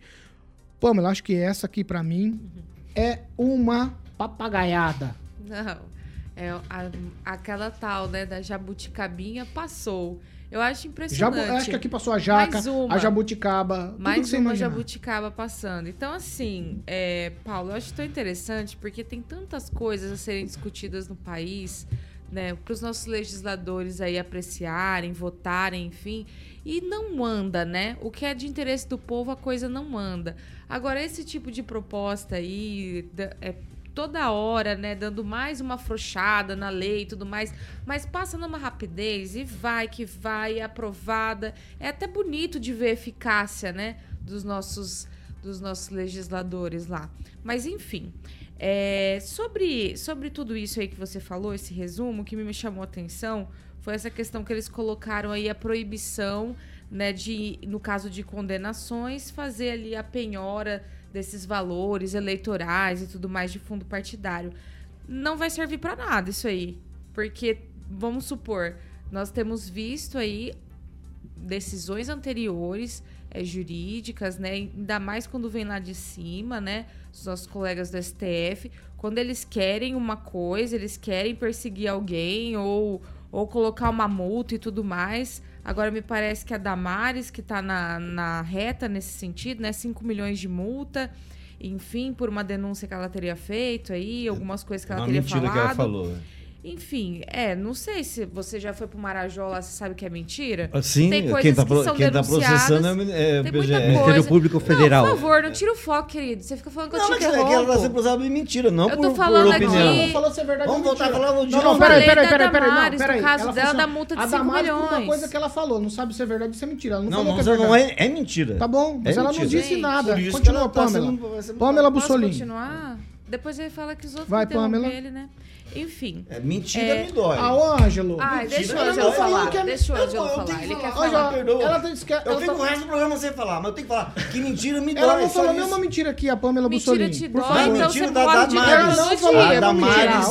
Pamela, acho que essa aqui para mim é uma papagaiada. Não. É a- aquela tal, né, da jabuticabinha passou. Eu acho Jabu, impressionante. acho que aqui passou a jaca, Mais uma. a jabuticaba, tudo que Mais você uma jabuticaba passando. Então, assim, é, Paulo, eu acho tão interessante porque tem tantas coisas a serem discutidas no país, né? Para os nossos legisladores aí apreciarem, votarem, enfim. E não anda, né? O que é de interesse do povo, a coisa não anda. Agora, esse tipo de proposta aí, é, toda hora, né, dando mais uma afrouxada na lei e tudo mais, mas passa numa rapidez e vai que vai, é aprovada. É até bonito de ver a eficácia, né, dos nossos dos nossos legisladores lá. Mas enfim, é, sobre sobre tudo isso aí que você falou, esse resumo o que me chamou a atenção foi essa questão que eles colocaram aí a proibição, né, de no caso de condenações fazer ali a penhora desses valores eleitorais e tudo mais de fundo partidário. Não vai servir para nada isso aí, porque vamos supor, nós temos visto aí decisões anteriores é, jurídicas, né? Ainda mais quando vem lá de cima, né? Os nossos colegas do STF, quando eles querem uma coisa, eles querem perseguir alguém ou, ou colocar uma multa e tudo mais. Agora me parece que a Damares, que está na, na reta nesse sentido, né? 5 milhões de multa, enfim, por uma denúncia que ela teria feito aí, algumas coisas que ela Uma teria falado. que ela falou. Enfim, é, não sei se você já foi pro Marajó lá, você sabe que é mentira. Ah, Sim, Tem coisas quem tá, que são quem tá denunciadas. processando é, é o Tem muita Ministério coisa. Público Federal. Não, por favor, não tira o foco, querido. Você fica falando que eu Não, te mas é que ela interrompo. sempre usava mentira, não Eu por, tô por falando opinião. aqui- não falou se é verdade Vamos ou voltar a falar de Não, novo. não, peraí, peraí, peraí, peraí, não, Damares, peraí. no caso Ela dela, falou da assim, multa de a 5 Damares falou uma milhões. coisa que ela falou, não sabe se é verdade ou se é mentira. Ela não, Não, falou que é não é, é mentira. Tá bom, mas É ela não disse nada. Continua, tá Pamela. Pamela Posso Bussolini. continuar? Depois ele fala que os outros Vai, Pamela. ele, né? Enfim. É, mentira É. me dói. Ah, ô, Ângelo. Ai, Mentira, deixa o ela Ângelo falar. que é- Deixa o Eu- Ângelo eu tenho falar. que Ele quer falar. falar. Ângelo, perdoa. ela disse que Eu ela fico tá- o resto do programa sem falar, mas eu tenho que falar que mentira me dói. Ela não falou nenhuma mentira aqui, a Pamela Mentira Bussolini. te Por dói, favor. então Mentira você da pode. Deus Ela não falou. A mentira. Damares,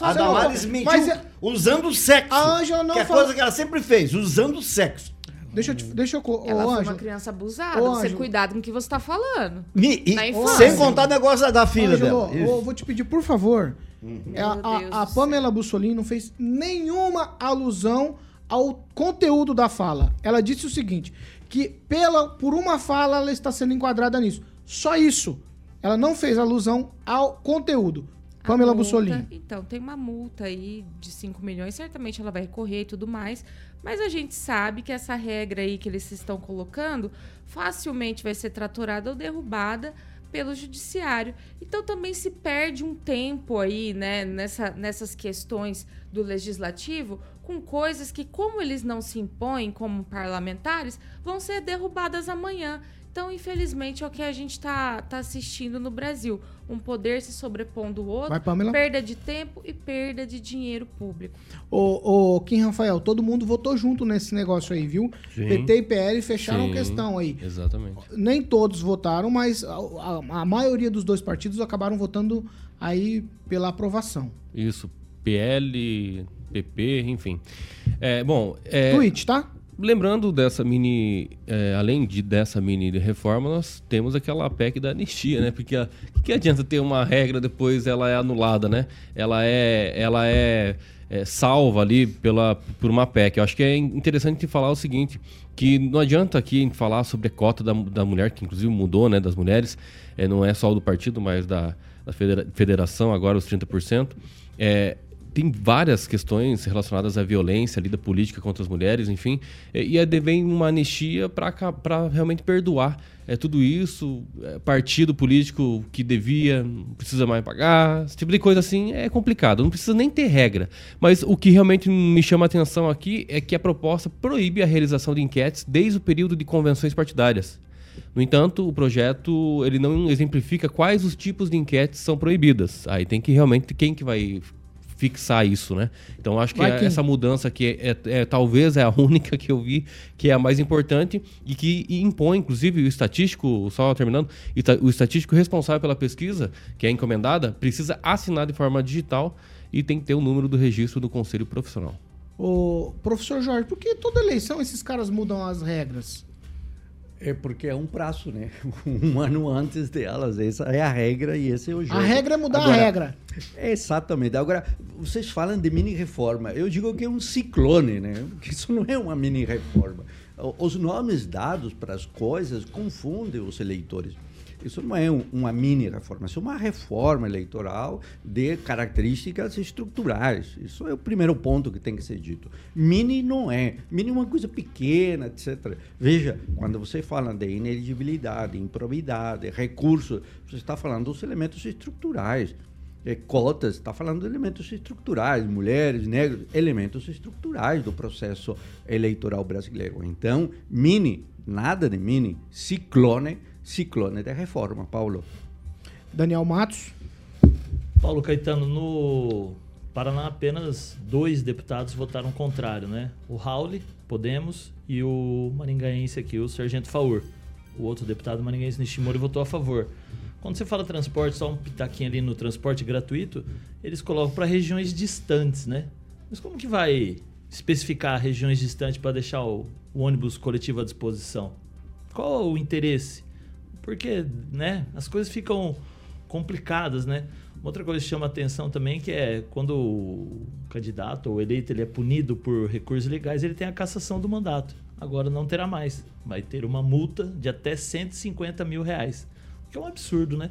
não. a. Damares mentiu usando o sexo. A Ângela não que é coisa que ela sempre fez, usando o sexo. Deixa eu te, deixa eu, co- ô, Ela foi uma Ângelo. criança abusada. Ô, Você cuidado com o que você tá falando. Me- e- Na infância. sem contar o negócio da filha Ângelo, dela. eu vou te pedir, por favor. É, a, a- a Pamela Bussolini não fez nenhuma alusão ao conteúdo da fala. Ela disse o seguinte: que pela, por uma fala ela está sendo enquadrada nisso. Só isso. Ela não fez alusão ao conteúdo. A Pamela multa- Bussolini. Então, tem uma multa aí de 5 milhões, certamente ela vai recorrer e tudo mais. Mas a gente sabe que essa regra aí que eles estão colocando facilmente vai ser tratorada ou derrubada pelo judiciário. Então também se perde um tempo aí, né, nessa, nessas questões do legislativo, com coisas que, como eles não se impõem como parlamentares, vão ser derrubadas amanhã. Então, infelizmente, é o que a gente está tá assistindo no Brasil. Um poder se sobrepondo ao outro, Vai, perda de tempo e perda de dinheiro público. Ô, ô, Kim Rafael, todo mundo votou junto nesse negócio aí, viu? Sim. PT e PL fecharam Sim, questão aí. Exatamente. Nem todos votaram, mas a, a- a maioria dos dois partidos acabaram votando aí pela aprovação. Isso. PL, PP, enfim. É, bom, é, Tweet, tá? Lembrando dessa mini, é, além de, dessa mini reforma, nós temos aquela PEC da anistia, né? Porque o que, adianta ter uma regra depois ela é anulada, né? Ela é, ela é, é, salva ali pela, por uma PEC. Eu acho que é interessante falar o seguinte, que não adianta aqui falar sobre a cota da, da mulher, que inclusive mudou, né? Das mulheres, é, não é só do partido, mas da, da federa- federação, agora os 30%. É, tem várias questões relacionadas à violência ali da política contra as mulheres, enfim, e e aí vem uma anistia para realmente perdoar é, tudo isso, é, partido político que devia, não precisa mais pagar, esse tipo de coisa assim é complicado, não precisa nem ter regra. Mas o que realmente me chama a atenção aqui é que a proposta proíbe a realização de enquetes desde o período de convenções partidárias. No entanto, o projeto ele não exemplifica quais os tipos de enquetes são proibidas. Aí tem que realmente quem que vai fixar isso, né? Então acho que é- Kim. essa mudança aqui é, é- é- talvez é a única que eu vi que é a mais importante e que impõe, inclusive, o estatístico, só terminando, o estatístico responsável pela pesquisa, que é encomendada, precisa assinar de forma digital e tem que ter o número do registro do conselho profissional. Ô, professor Jorge, por que toda eleição esses caras mudam as regras? É porque é um prazo, né? Um ano antes delas. Essa é a regra e esse é o jogo. A regra é mudar Agora, a regra. Exatamente. Agora, vocês falam de mini-reforma. Eu digo que é um ciclone, né? Que isso não é uma mini-reforma. Os nomes dados para as coisas confundem os eleitores. Isso não é um- uma mini-reforma, isso é uma reforma eleitoral de características estruturais. Isso é o primeiro ponto que tem que ser dito. Mini não é. Mini é uma coisa pequena, etc. Veja, quando você fala de ineligibilidade, improbidade, recurso, você está falando dos elementos estruturais é, cotas, está falando de elementos estruturais, mulheres, negros, elementos estruturais do processo eleitoral brasileiro. Então, mini, nada de mini, ciclone, ciclone de reforma, Paulo. Daniel Matos. Paulo Caetano, no Paraná apenas dois deputados votaram contrário, né? O Rauli, Podemos, e o maringaense aqui, o Sargento Faur. O outro deputado maringaense Nishimori votou a favor. Quando você fala transporte, só um pitaquinho ali no transporte gratuito, eles colocam para regiões distantes, né? Mas como que vai especificar regiões distantes para deixar o, o ônibus coletivo à disposição? Qual o interesse? Porque, né, as coisas ficam complicadas, né? Uma outra coisa que chama atenção também que é quando o candidato ou eleito ele é punido por recursos legais, ele tem a cassação do mandato. Agora não terá mais. Vai ter uma multa de até 150 mil reais. O que é um absurdo, né?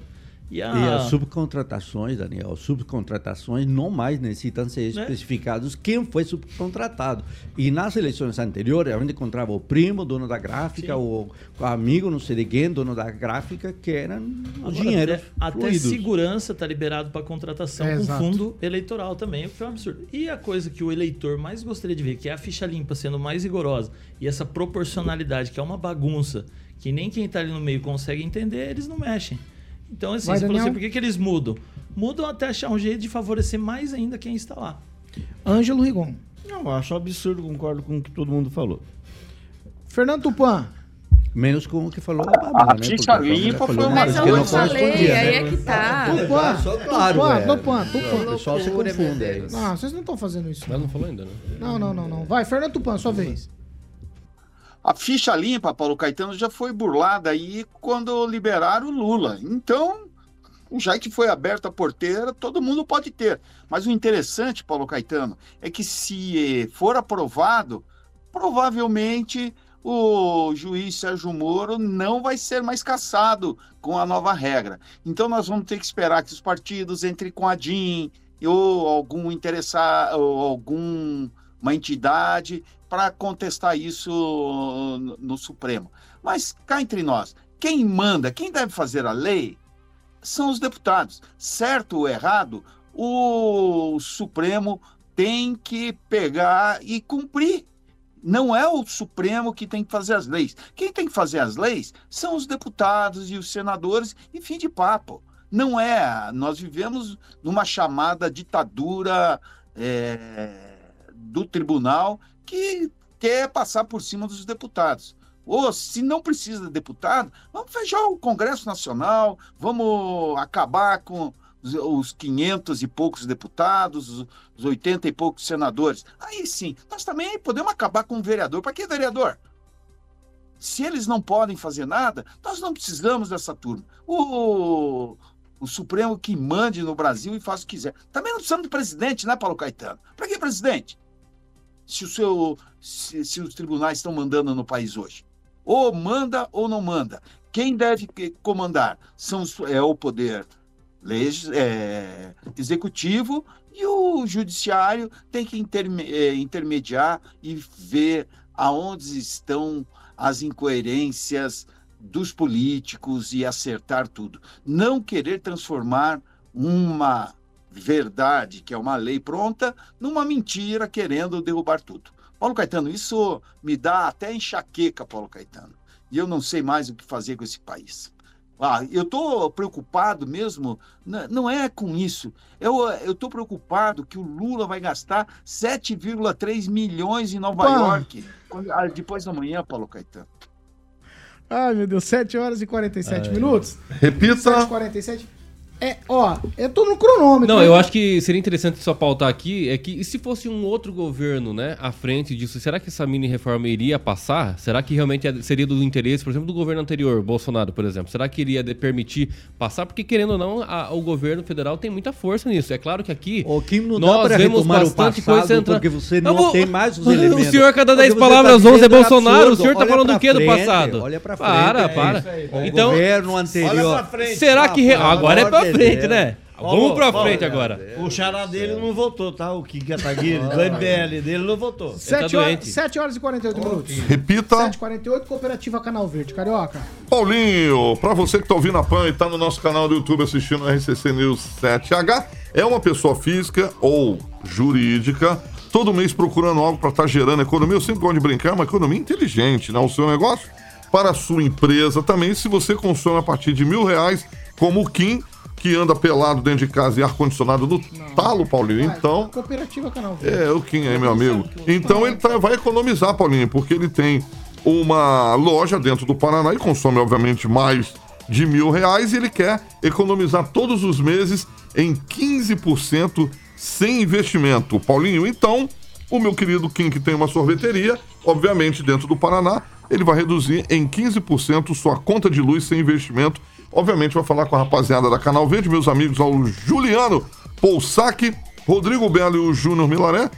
E a, E as subcontratações, Daniel, subcontratações não mais necessitam ser Né? especificados quem foi subcontratado. E nas eleições anteriores, a gente encontrava o primo, dono da gráfica, o, o amigo, não sei de quem, dono da gráfica, que eram os Agora, dinheiros até, até segurança está liberado para contratação É, com exato. fundo eleitoral também, o que é um absurdo. E a coisa que o eleitor mais gostaria de ver, que é a ficha limpa sendo mais rigorosa, e essa proporcionalidade, que é uma bagunça, que nem quem está ali no meio consegue entender, eles não mexem. Então, assim, Vai, você falou assim, por que, que eles mudam? Mudam até achar um jeito de favorecer mais ainda quem está lá. Ângelo Rigon. Não, eu acho absurdo, concordo com o que todo mundo falou. Fernando Tupan. Menos com o que falou a Pamela, né? ficha limpa falou foi uma Mas que eu não falei, correspondia, aí né? é que tá. Tupan. Só claro, Tupan, é. Tupan, Tupan. O pessoal se confunde. Não, vocês não estão fazendo isso. Ela não falou ainda, né? Não, não, não, não. Vai, Fernando Tupan, sua vez. A ficha limpa, Paulo Caetano, já foi burlada aí quando liberaram o Lula. Então, já que foi aberta a porteira, todo mundo pode ter. Mas o interessante, Paulo Caetano, é que se for aprovado, provavelmente o juiz Sérgio Moro não vai ser mais caçado com a nova regra. Então nós vamos ter que esperar que os partidos entrem com a DIN ou algum interessado, ou algum uma entidade para contestar isso no, Supremo. Mas cá entre nós, quem manda, quem deve fazer a lei são os deputados. Certo ou errado, o Supremo tem que pegar e cumprir. Não é o Supremo que tem que fazer as leis. Quem tem que fazer as leis são os deputados e os senadores, e fim de papo. Não é. Nós vivemos numa chamada ditadura é, do tribunal que quer passar por cima dos deputados. Ou se não precisa de deputado, vamos fechar o Congresso Nacional, vamos acabar com os 500 e poucos deputados, os 80 e poucos senadores. Aí sim, nós também podemos acabar com o vereador. Para que vereador? Se eles não podem fazer nada, nós não precisamos dessa turma. O, o Supremo que mande no Brasil e faça o que quiser. Também não precisamos de presidente, né, Paulo Caetano? Para que presidente? Se, o seu, se, se os tribunais estão mandando no país hoje. Ou manda ou não manda. Quem deve comandar são, é o poder legis, é, executivo e o judiciário tem que interme, é, intermediar e ver aonde estão as incoerências dos políticos e acertar tudo. Não querer transformar uma verdade, que é uma lei pronta, numa mentira querendo derrubar tudo. Paulo Caetano, isso me dá até enxaqueca, Paulo Caetano. E eu não sei mais o que fazer com esse país. Ah, eu estou preocupado mesmo, não é com isso. Eu estou preocupado que o Lula vai gastar 7,3 milhões em Nova Pá. York ah, depois da manhã, Paulo Caetano. Ai, meu Deus, 7 horas e 47 Ai. minutos. Repita. 7 e 47. É, ó, eu tô no cronômetro. Não, eu acho que seria interessante só pautar aqui é que e se fosse um outro governo, né, à frente disso, será que essa mini reforma iria passar? Será que realmente é, seria do interesse, por exemplo, do governo anterior, Bolsonaro, por exemplo? Será que iria permitir passar? Porque querendo ou não, a, o governo federal tem muita força nisso. É claro que aqui Kim não nós dá vemos bastante passado, coisa entrando. Porque você não vou, tem mais os elementos. O senhor cada 10 palavras tá 11 é Bolsonaro. O senhor tá falando do que do passado? Olha pra frente. Para, é para. É então, governo anterior. Olha pra frente. Será que agora é pra frente, né? Vamos pra frente agora. O xará dele não votou, tá? O Kika Taguiri, do MBL dele, não votou. 7 tá horas, 7 horas e 48 minutos. Repita. 7 e 48 Cooperativa Canal Verde. Carioca. Paulinho, pra você que tá ouvindo a PAN e tá no nosso canal do YouTube assistindo o RCC News 7H, é uma pessoa física ou jurídica todo mês procurando algo para estar tá gerando economia. Eu sempre gosto de brincar, é uma economia inteligente, né? O seu negócio para a sua empresa também. Se você consome a partir de mil reais, como o Kim, que anda pelado dentro de casa e ar-condicionado no talo, Paulinho. Então. Cooperativa Canal É, o Kim aí, meu amigo. Então ele tá, vai economizar, Paulinho, porque ele tem uma loja dentro do Paraná e consome, obviamente, mais de mil reais e ele quer economizar todos os meses em 15% sem investimento. Paulinho, então, o meu querido Kim, que tem uma sorveteria, obviamente dentro do Paraná, ele vai reduzir em 15% sua conta de luz sem investimento Obviamente, vai falar com a rapaziada da Canal Verde, meus amigos, ao Juliano Poussac, Rodrigo Belo e o Júnior Milaré,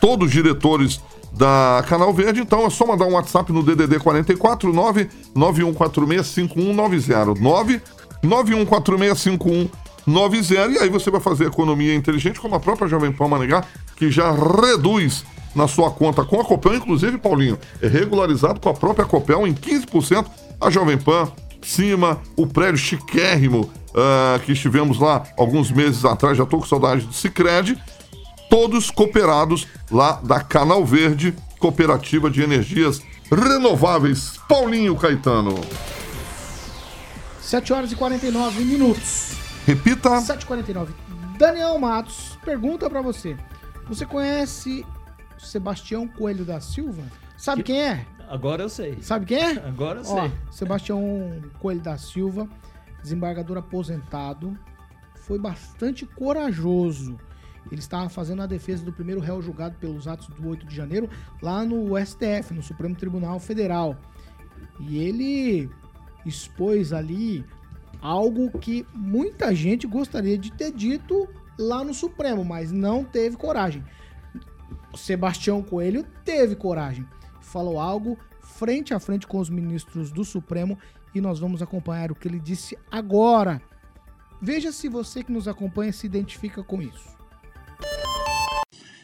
todos diretores da Canal Verde. Então é só mandar um WhatsApp no DDD 44 991465190. 991465190. E aí você vai fazer economia inteligente, como a própria Jovem Pan Maringá, que já reduz na sua conta com a Copel, inclusive, Paulinho, é regularizado com a própria Copel em 15%. A Jovem Pan cima, o prédio chiquérrimo uh, que estivemos lá alguns meses atrás, já tô com saudade do Cicred, todos cooperados lá da Canal Verde, Cooperativa de Energias Renováveis. Paulinho Caetano. 7 horas e 49 minutos. Repita. 7h49. Daniel Matos pergunta para você. Você conhece Sebastião Coelho da Silva? Sabe que... quem é? Agora eu sei. Sabe quem é? Agora eu Ó, sei. Sebastião Coelho da Silva, desembargador aposentado, foi bastante corajoso. Ele estava fazendo a defesa do primeiro réu julgado pelos atos do 8 de janeiro lá no STF, no Supremo Tribunal Federal. E ele expôs ali algo que muita gente gostaria de ter dito lá no Supremo, mas não teve coragem. Sebastião Coelho teve coragem falou algo frente a frente com os ministros do Supremo e nós vamos acompanhar o que ele disse agora. Veja se você que nos acompanha se identifica com isso.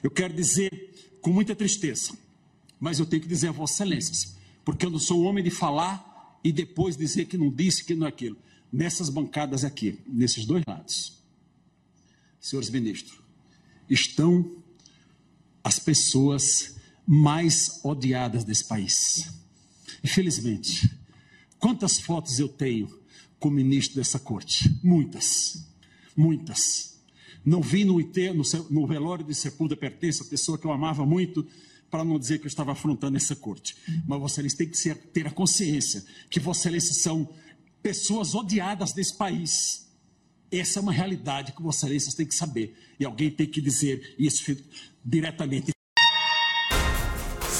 Eu quero dizer com muita tristeza, mas eu tenho que dizer a Vossa Excelências, porque eu não sou homem de falar e depois dizer que não disse, que não é aquilo. Nessas bancadas aqui, nesses dois lados, senhores ministros, estão as pessoas mais odiadas desse país. Infelizmente, quantas fotos eu tenho com o ministro dessa corte? Muitas, muitas. Não vi no, IT, no, velório de Sepulda Pertence, a pessoa que eu amava muito, para não dizer que eu estava afrontando essa corte. Mas Excelência tem que ter a consciência que Excelência são pessoas odiadas desse país. Essa é uma realidade que Excelência tem que saber. E alguém tem que dizer isso diretamente.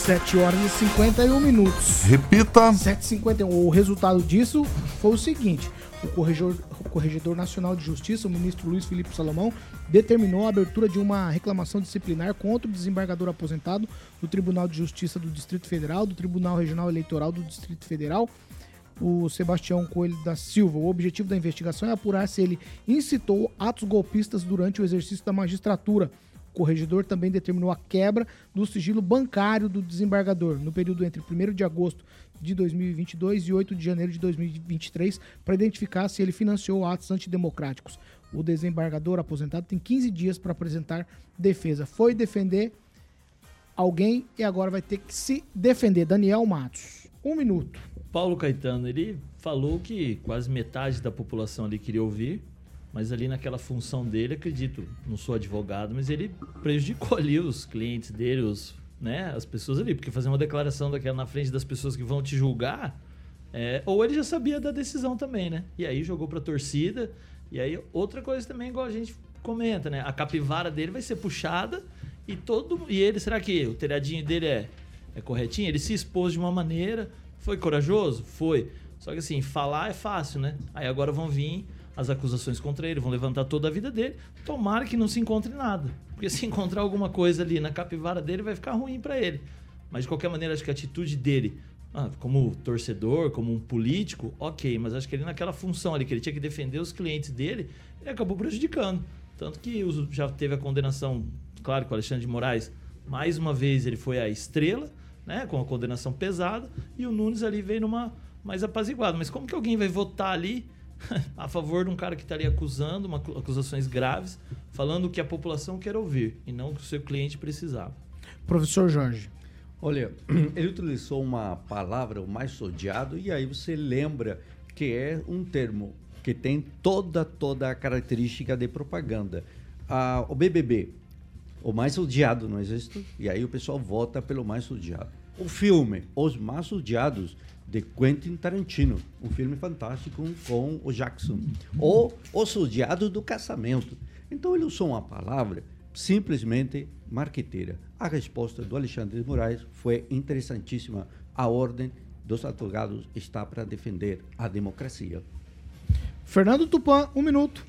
7 horas e 51 minutos. Repita. 7h51. O resultado disso foi o seguinte: o corregedor, o corregedor Nacional de Justiça, o ministro Luiz Felipe Salomão, determinou a abertura de uma reclamação disciplinar contra o desembargador aposentado do Tribunal de Justiça do Distrito Federal, do Tribunal Regional Eleitoral do Distrito Federal, o Sebastião Coelho da Silva. O objetivo da investigação é apurar se ele incitou atos golpistas durante o exercício da magistratura. O corregedor também determinou a quebra do sigilo bancário do desembargador no período entre 1 de agosto de 2022 e 8 de janeiro de 2023 para identificar se ele financiou atos antidemocráticos. O desembargador aposentado tem 15 dias para apresentar defesa. Foi defender alguém e agora vai ter que se defender. Daniel Matos. Um minuto. Paulo Caetano, ele falou que quase metade da população ali queria ouvir, mas ali naquela função dele, acredito, não sou advogado, mas ele prejudicou ali os clientes dele, os, né, as pessoas ali, porque fazer uma declaração daquela na frente das pessoas que vão te julgar, é, ou ele já sabia da decisão também, né? E aí jogou pra torcida, e aí outra coisa também, igual a gente comenta, né? A capivara dele vai ser puxada e todo e ele, será que o telhadinho dele é, é corretinho? Ele se expôs de uma maneira, foi corajoso? Foi. Só que assim, falar é fácil, né? Aí agora vão vir as acusações contra ele, vão levantar toda a vida dele. Tomara que não se encontre nada. Porque se encontrar alguma coisa ali na capivara dele, vai ficar ruim para ele. Mas de qualquer maneira, acho que a atitude dele, ah, como torcedor, como um político, ok. Mas acho que ele naquela função ali, que ele tinha que defender os clientes dele, ele acabou prejudicando. Tanto que já teve a condenação, claro, com o Alexandre de Moraes. Mais uma vez ele foi a estrela, né, com a condenação pesada, e o Nunes ali veio numa mais apaziguado. Mas como que alguém vai votar ali a favor de um cara que estaria acusando, uma, acusações graves, falando o que a população quer ouvir e não o que o seu cliente precisava. Professor Jorge. Olha, ele utilizou uma palavra, o mais odiado, e aí você lembra que é um termo que tem toda, toda a característica de propaganda. Ah, o BBB, o mais odiado no exército, e aí o pessoal vota pelo mais odiado. O filme, Os Mais Odiados, de Quentin Tarantino, um filme fantástico com o Jackson. Ou Os Odiados do Casamento. Então ele usou uma palavra simplesmente marqueteira. A resposta do Alexandre de Moraes foi interessantíssima. A ordem dos advogados está para defender a democracia. Fernando Tupan, um minuto.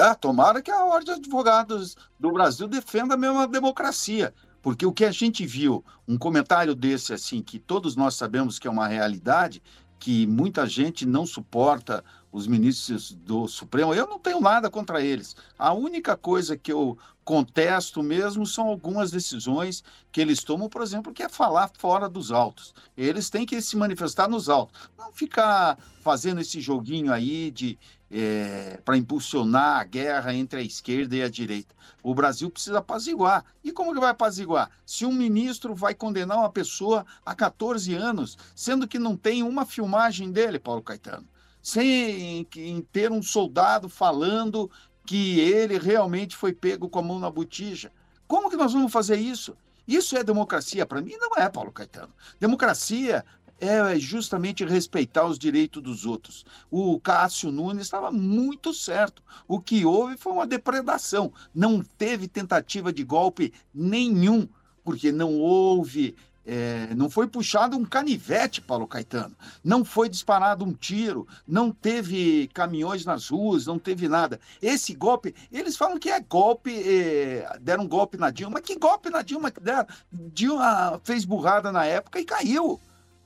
Ah, tomara que a ordem de advogados do Brasil defenda mesmo a democracia. Porque o que a gente viu, um comentário desse assim, que todos nós sabemos que é uma realidade, que muita gente não suporta os ministros do Supremo, eu não tenho nada contra eles. A única coisa que eu contesto mesmo são algumas decisões que eles tomam, por exemplo, que é falar fora dos autos. Eles têm que se manifestar nos autos. Não ficar fazendo esse joguinho aí de é, para impulsionar a guerra entre a esquerda e a direita. O Brasil precisa apaziguar. E como que vai apaziguar? Se um ministro vai condenar uma pessoa a 14 anos, sendo que não tem uma filmagem dele, Paulo Caetano, sem ter um soldado falando que ele realmente foi pego com a mão na botija. Como que nós vamos fazer isso? Isso é democracia? Para mim, não é, Paulo Caetano. Democracia é justamente respeitar os direitos dos outros. O Cássio Nunes estava muito certo. O que houve foi uma depredação. Não teve tentativa de golpe nenhum, porque não houve. É, não foi puxado um canivete, Paulo Caetano. Não foi disparado um tiro. Não teve caminhões nas ruas. Não teve nada. Esse golpe, eles falam que é golpe. É, deram um golpe na Dilma. Que golpe na Dilma que deram? Dilma fez burrada na época e caiu.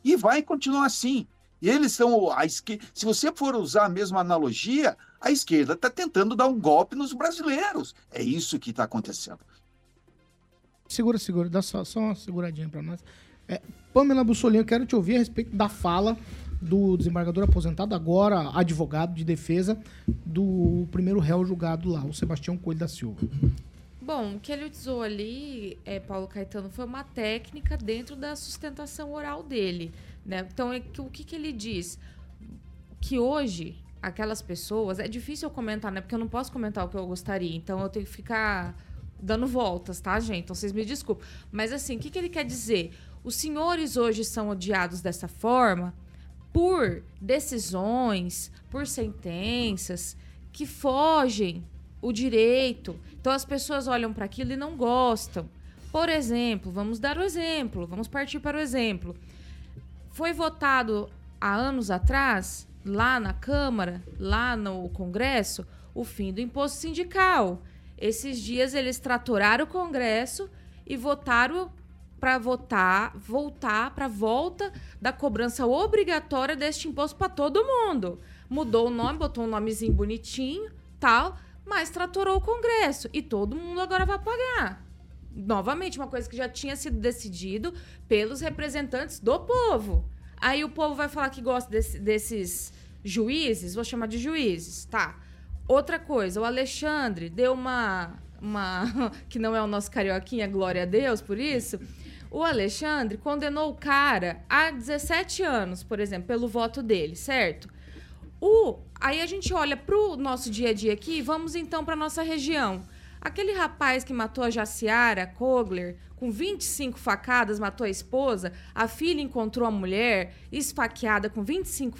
E vai continuar assim. E eles são a esquerda. Se você for usar a mesma analogia, a esquerda está tentando dar um golpe nos brasileiros. É isso que está acontecendo. Segura, segura, dá só, só uma seguradinha pra nós. É, Pamela Bussolini, eu quero te ouvir a respeito da fala do desembargador aposentado, agora advogado de defesa do primeiro réu julgado lá, o Sebastião Coelho da Silva. Bom, o que ele usou ali, é, Paulo Caetano, foi uma técnica dentro da sustentação oral dele. Né? Então, é o que, que ele diz? Que hoje, aquelas pessoas. É difícil eu comentar, né? Porque eu não posso comentar o que eu gostaria. Então, eu tenho que ficar dando voltas, tá, gente? Então, vocês me desculpem. Mas, assim, o que, que ele quer dizer? Os senhores hoje são odiados dessa forma por decisões, por sentenças que fogem o direito. Então as pessoas olham para aquilo e não gostam. Por exemplo, vamos dar o exemplo, vamos partir para o exemplo. Foi votado há anos atrás, lá na Câmara, lá no Congresso, o fim do imposto sindical. Esses dias eles traturaram o Congresso e votaram para votar, voltar para a volta da cobrança obrigatória deste imposto para todo mundo. Mudou o nome, botou um nomezinho bonitinho, tal, mas tratorou o Congresso e todo mundo agora vai pagar. Novamente, uma coisa que já tinha sido decidido pelos representantes do povo. Aí o povo vai falar que gosta desse, desses juízes, vou chamar de juízes, tá? Outra coisa, o Alexandre deu uma, uma que não é o nosso carioquinha, glória a Deus por isso. O Alexandre condenou o cara a 17 anos, por exemplo, pelo voto dele, certo? O, aí a gente olha para o nosso dia a dia aqui, vamos então para nossa região. Aquele rapaz que matou a Jaciara Kogler com 25 facadas, matou a esposa, a filha encontrou a mulher esfaqueada com 25,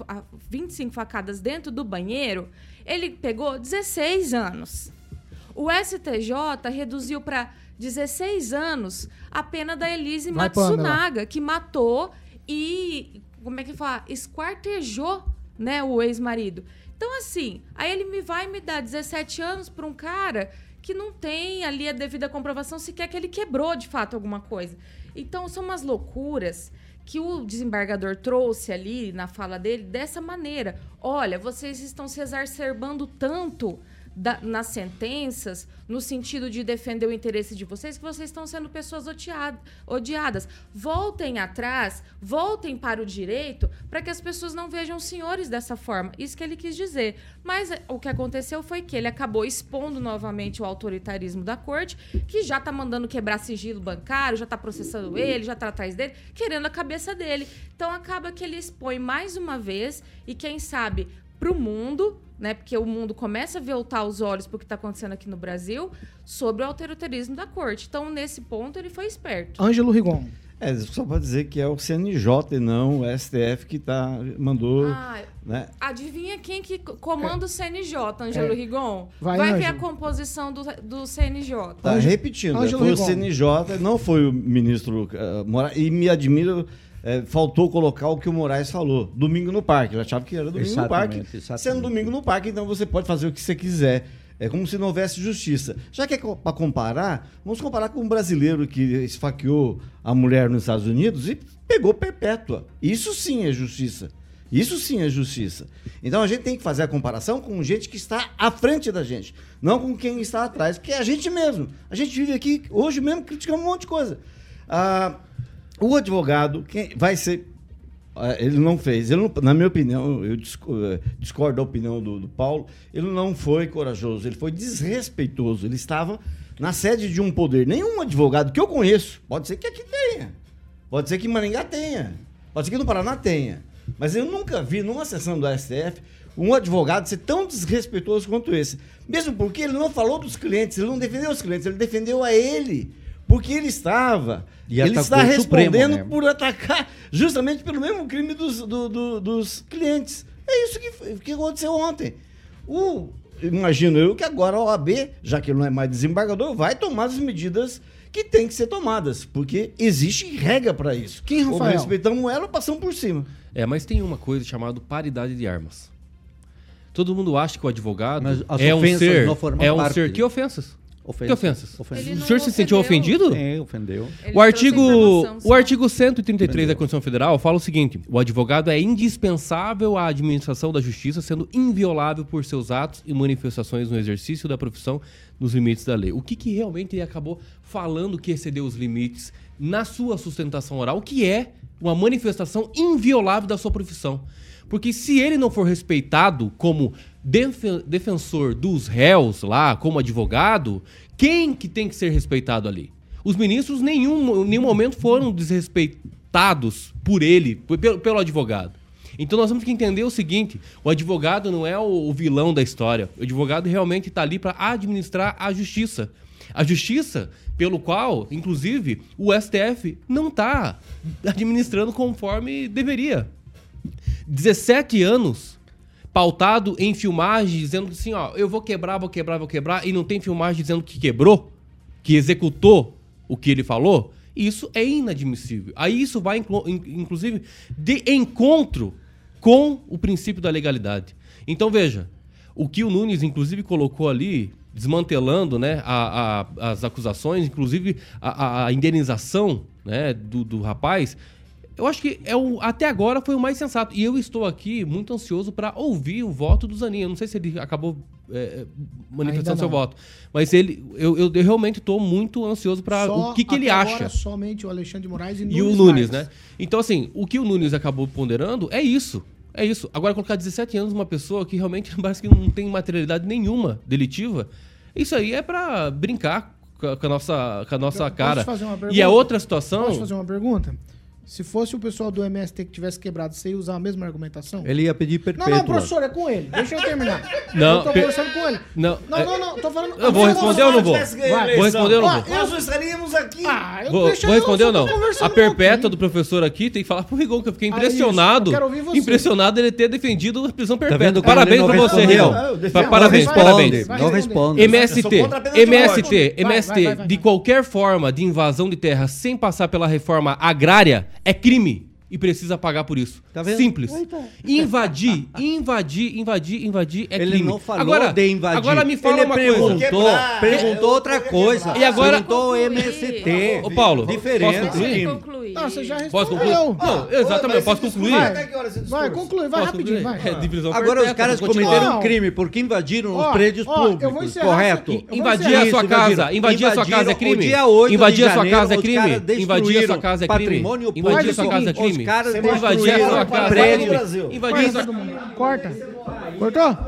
25 facadas dentro do banheiro, ele pegou 16 anos. O STJ reduziu para 16 anos a pena da Elise Vai, Matsunaga, que matou e, como é que fala? Esquartejou né, o ex-marido. Então, assim, aí ele me vai me dar 17 anos para um cara que não tem ali a devida comprovação sequer que ele quebrou de fato alguma coisa. Então, são umas loucuras que o desembargador trouxe ali na fala dele dessa maneira. Olha, vocês estão se exacerbando tanto da- nas sentenças, no sentido de defender o interesse de vocês, que vocês estão sendo pessoas odiadas. Voltem atrás, voltem para o direito, para que as pessoas não vejam os senhores dessa forma. Isso que ele quis dizer. Mas eh, o que aconteceu foi que ele acabou expondo novamente o autoritarismo da corte, que já está mandando quebrar sigilo bancário, já está processando ele, já está atrás dele, querendo a cabeça dele. Então acaba que ele expõe mais uma vez, e quem sabe para o mundo, né? Porque o mundo começa a voltar os olhos para o que está acontecendo aqui no Brasil sobre o autoritarismo da corte. Então, nesse ponto, ele foi esperto. Ângelo Rigon. É, só para dizer que é o CNJ e não o STF que tá, mandou. Ah, né? Adivinha quem que comanda o CNJ, Ângelo É. Rigon? Vai, Vai ver a composição do, do CNJ. Tá repetindo, né? foi o CNJ, não foi o ministro uh, Moraes. E me admira, eh, faltou colocar o que o Moraes falou. Domingo no parque. Eu achava que era domingo no parque. Exatamente, exatamente. Sendo domingo no parque, então você pode fazer o que você quiser. É como se não houvesse justiça. Já que é para comparar, vamos comparar com um brasileiro que esfaqueou a mulher nos Estados Unidos e pegou perpétua. Isso sim é justiça. Isso sim é justiça. Então a gente tem que fazer a comparação com gente que está à frente da gente, não com quem está atrás, porque é a gente mesmo. A gente vive aqui hoje mesmo criticando um monte de coisa. Ah, o advogado quem vai ser. ah, Ele não fez, ele não- na minha opinião, eu eh, discordo da opinião do, do Paulo, ele não foi corajoso, ele foi desrespeitoso. Ele estava na sede de um poder. Nenhum advogado que eu conheço, pode ser que aqui tenha, pode ser que em Maringá tenha, pode ser que no Paraná tenha, mas eu nunca vi numa sessão do STF um advogado ser tão desrespeitoso quanto esse. Mesmo porque ele não falou dos clientes, ele não defendeu os clientes, ele defendeu a ele. Porque ele estava. E ele está Supremo, respondendo né? por atacar justamente pelo mesmo crime dos, do- do- dos clientes. É isso que, que aconteceu ontem. O, imagino eu que agora a OAB, já que ele não é mais desembargador, vai tomar as medidas que tem que ser tomadas, porque existe regra para isso. Quem, Ou Rafael? respeitamos ela ou passamos por cima. É, mas tem uma coisa chamada paridade de armas. Todo mundo acha que o advogado Mas as é um ser, é um parte. ser que ofensas. Ofensas. Que ofensas? Ofensas. O senhor se sentiu ofendeu. ofendido? Sim, ofendeu. Ele O artigo, o artigo 133 da Constituição Federal fala o seguinte: o advogado é indispensável à administração da justiça, sendo inviolável por seus atos e manifestações no exercício da profissão nos limites da lei. O que, que realmente ele acabou falando que excedeu os limites na sua sustentação oral? O que é uma manifestação inviolável da sua profissão? Porque se ele não for respeitado como defensor dos réus lá, como advogado, quem que tem que ser respeitado ali? Os ministros nenhum, em nenhum momento foram desrespeitados por ele, pelo, pelo advogado. Então nós temos que entender o seguinte: o advogado não é o vilão da história. O advogado realmente está ali para administrar a justiça. A justiça, pelo qual, inclusive, o STF não está administrando conforme deveria. 17 anos pautado em filmagem dizendo assim, ó, eu vou quebrar, vou quebrar, vou quebrar, e não tem filmagem dizendo que quebrou, que executou o que ele falou, isso é inadmissível. Aí isso vai, inclu- in- inclusive, de encontro com o princípio da legalidade. Então, veja, o que o Nunes, inclusive, colocou ali, desmantelando né, a- a- as acusações, inclusive a- a indenização né, do, do rapaz, eu acho que é o, até agora foi o mais sensato. E eu estou aqui muito ansioso para ouvir o voto do Zanin. Eu não sei se ele acabou é, manifestando Ainda seu voto. Mas ele, eu, eu- eu realmente estou muito ansioso para o que, que ele agora, acha. somente o Alexandre de Moraes e, E o Nunes, né? Então, assim, o que o Nunes acabou ponderando é isso. É isso. Agora, colocar 17 anos uma pessoa que realmente parece que não tem materialidade nenhuma delitiva, isso aí é pra brincar com a, nossa, com a nossa cara. te fazer uma E a outra situação. Posso fazer uma pergunta? Se fosse o pessoal do MST que tivesse quebrado, você ia usar a mesma argumentação? Ele ia pedir Não, perpétua. não, professor, é com ele. Deixa eu terminar. Não, eu tô per- conversando com ele. Não, Não, é- não, não, tô falando. Eu vou responder ou não vou? Vai. Vou responder ou não vou? Nós não estaríamos aqui. Ah, eu Vou, deixa vou responder ou não? A perpétua do professor aqui tem que falar pro Rigon, que eu fiquei Ah, impressionado. isso. Eu quero ouvir você. Impressionado ele ter defendido a prisão perpétua. vendo como parabéns pra não você? Rigon. Ah, Não Parabéns, parabéns. Não responde. MST, MST, MST, de qualquer forma de invasão de terra sem passar pela reforma agrária é crime e precisa pagar por isso. Tá vendo? Simples. Tá. Invadir, invadir, invadir, invadir é Ele crime. não falou agora, de invadir. Agora me fala Ele uma perguntou, coisa. Quebrar. perguntou outra coisa. E agora- Perguntou. MST. Ô, Paulo, Diferente. posso concluir? Deixa ele concluir. Não, você já Posso concluir? respondeu. Não, exatamente, eu posso concluir. Vai. Até que hora esse Vai, conclui, vai Posso rapidinho, concluir? vai. É Agora os caras cometeram um crime porque invadiram os prédios ó, eu vou públicos, encerrar correto? Invadir a sua casa, invadir a sua casa é crime? o dia 8 de Invadir a sua janeiro, casa é crime? Invadir a sua casa é crime? patrimônio Invadir a sua público. casa é Os crime? caras Invadir a casa prédio. crime? Invadir a Corta, sua todo mundo. Corta. Cortou?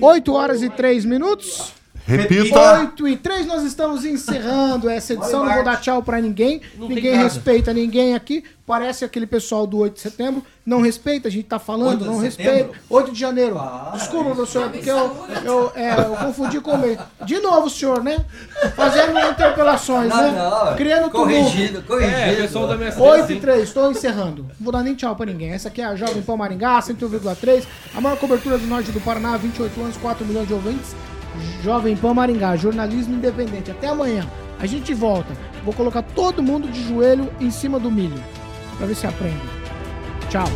8 horas e 3 minutos. Repita. 8 e 3, nós estamos encerrando essa edição. Não vou dar tchau pra ninguém. Não ninguém respeita ninguém aqui. Parece aquele pessoal do 8 de setembro. Não respeita, a gente tá falando, não respeita. 8 de janeiro. Desculpa, professor, porque eu, eu, é, eu confundi com o mês. De novo, senhor, né? Fazendo interpelações, né? Criando tumulto. É, pessoal da minha 8 e 3, estou encerrando. Não vou dar nem tchau pra ninguém. Essa aqui é a Jovem Pan Maringá, 101,3. A maior cobertura do norte do Paraná, 28 anos, 4 milhões de ouvintes. Jovem Pan Maringá, jornalismo independente. Até amanhã. A gente volta. Vou colocar todo mundo de joelho em cima do milho. Pra ver se aprende. Tchau.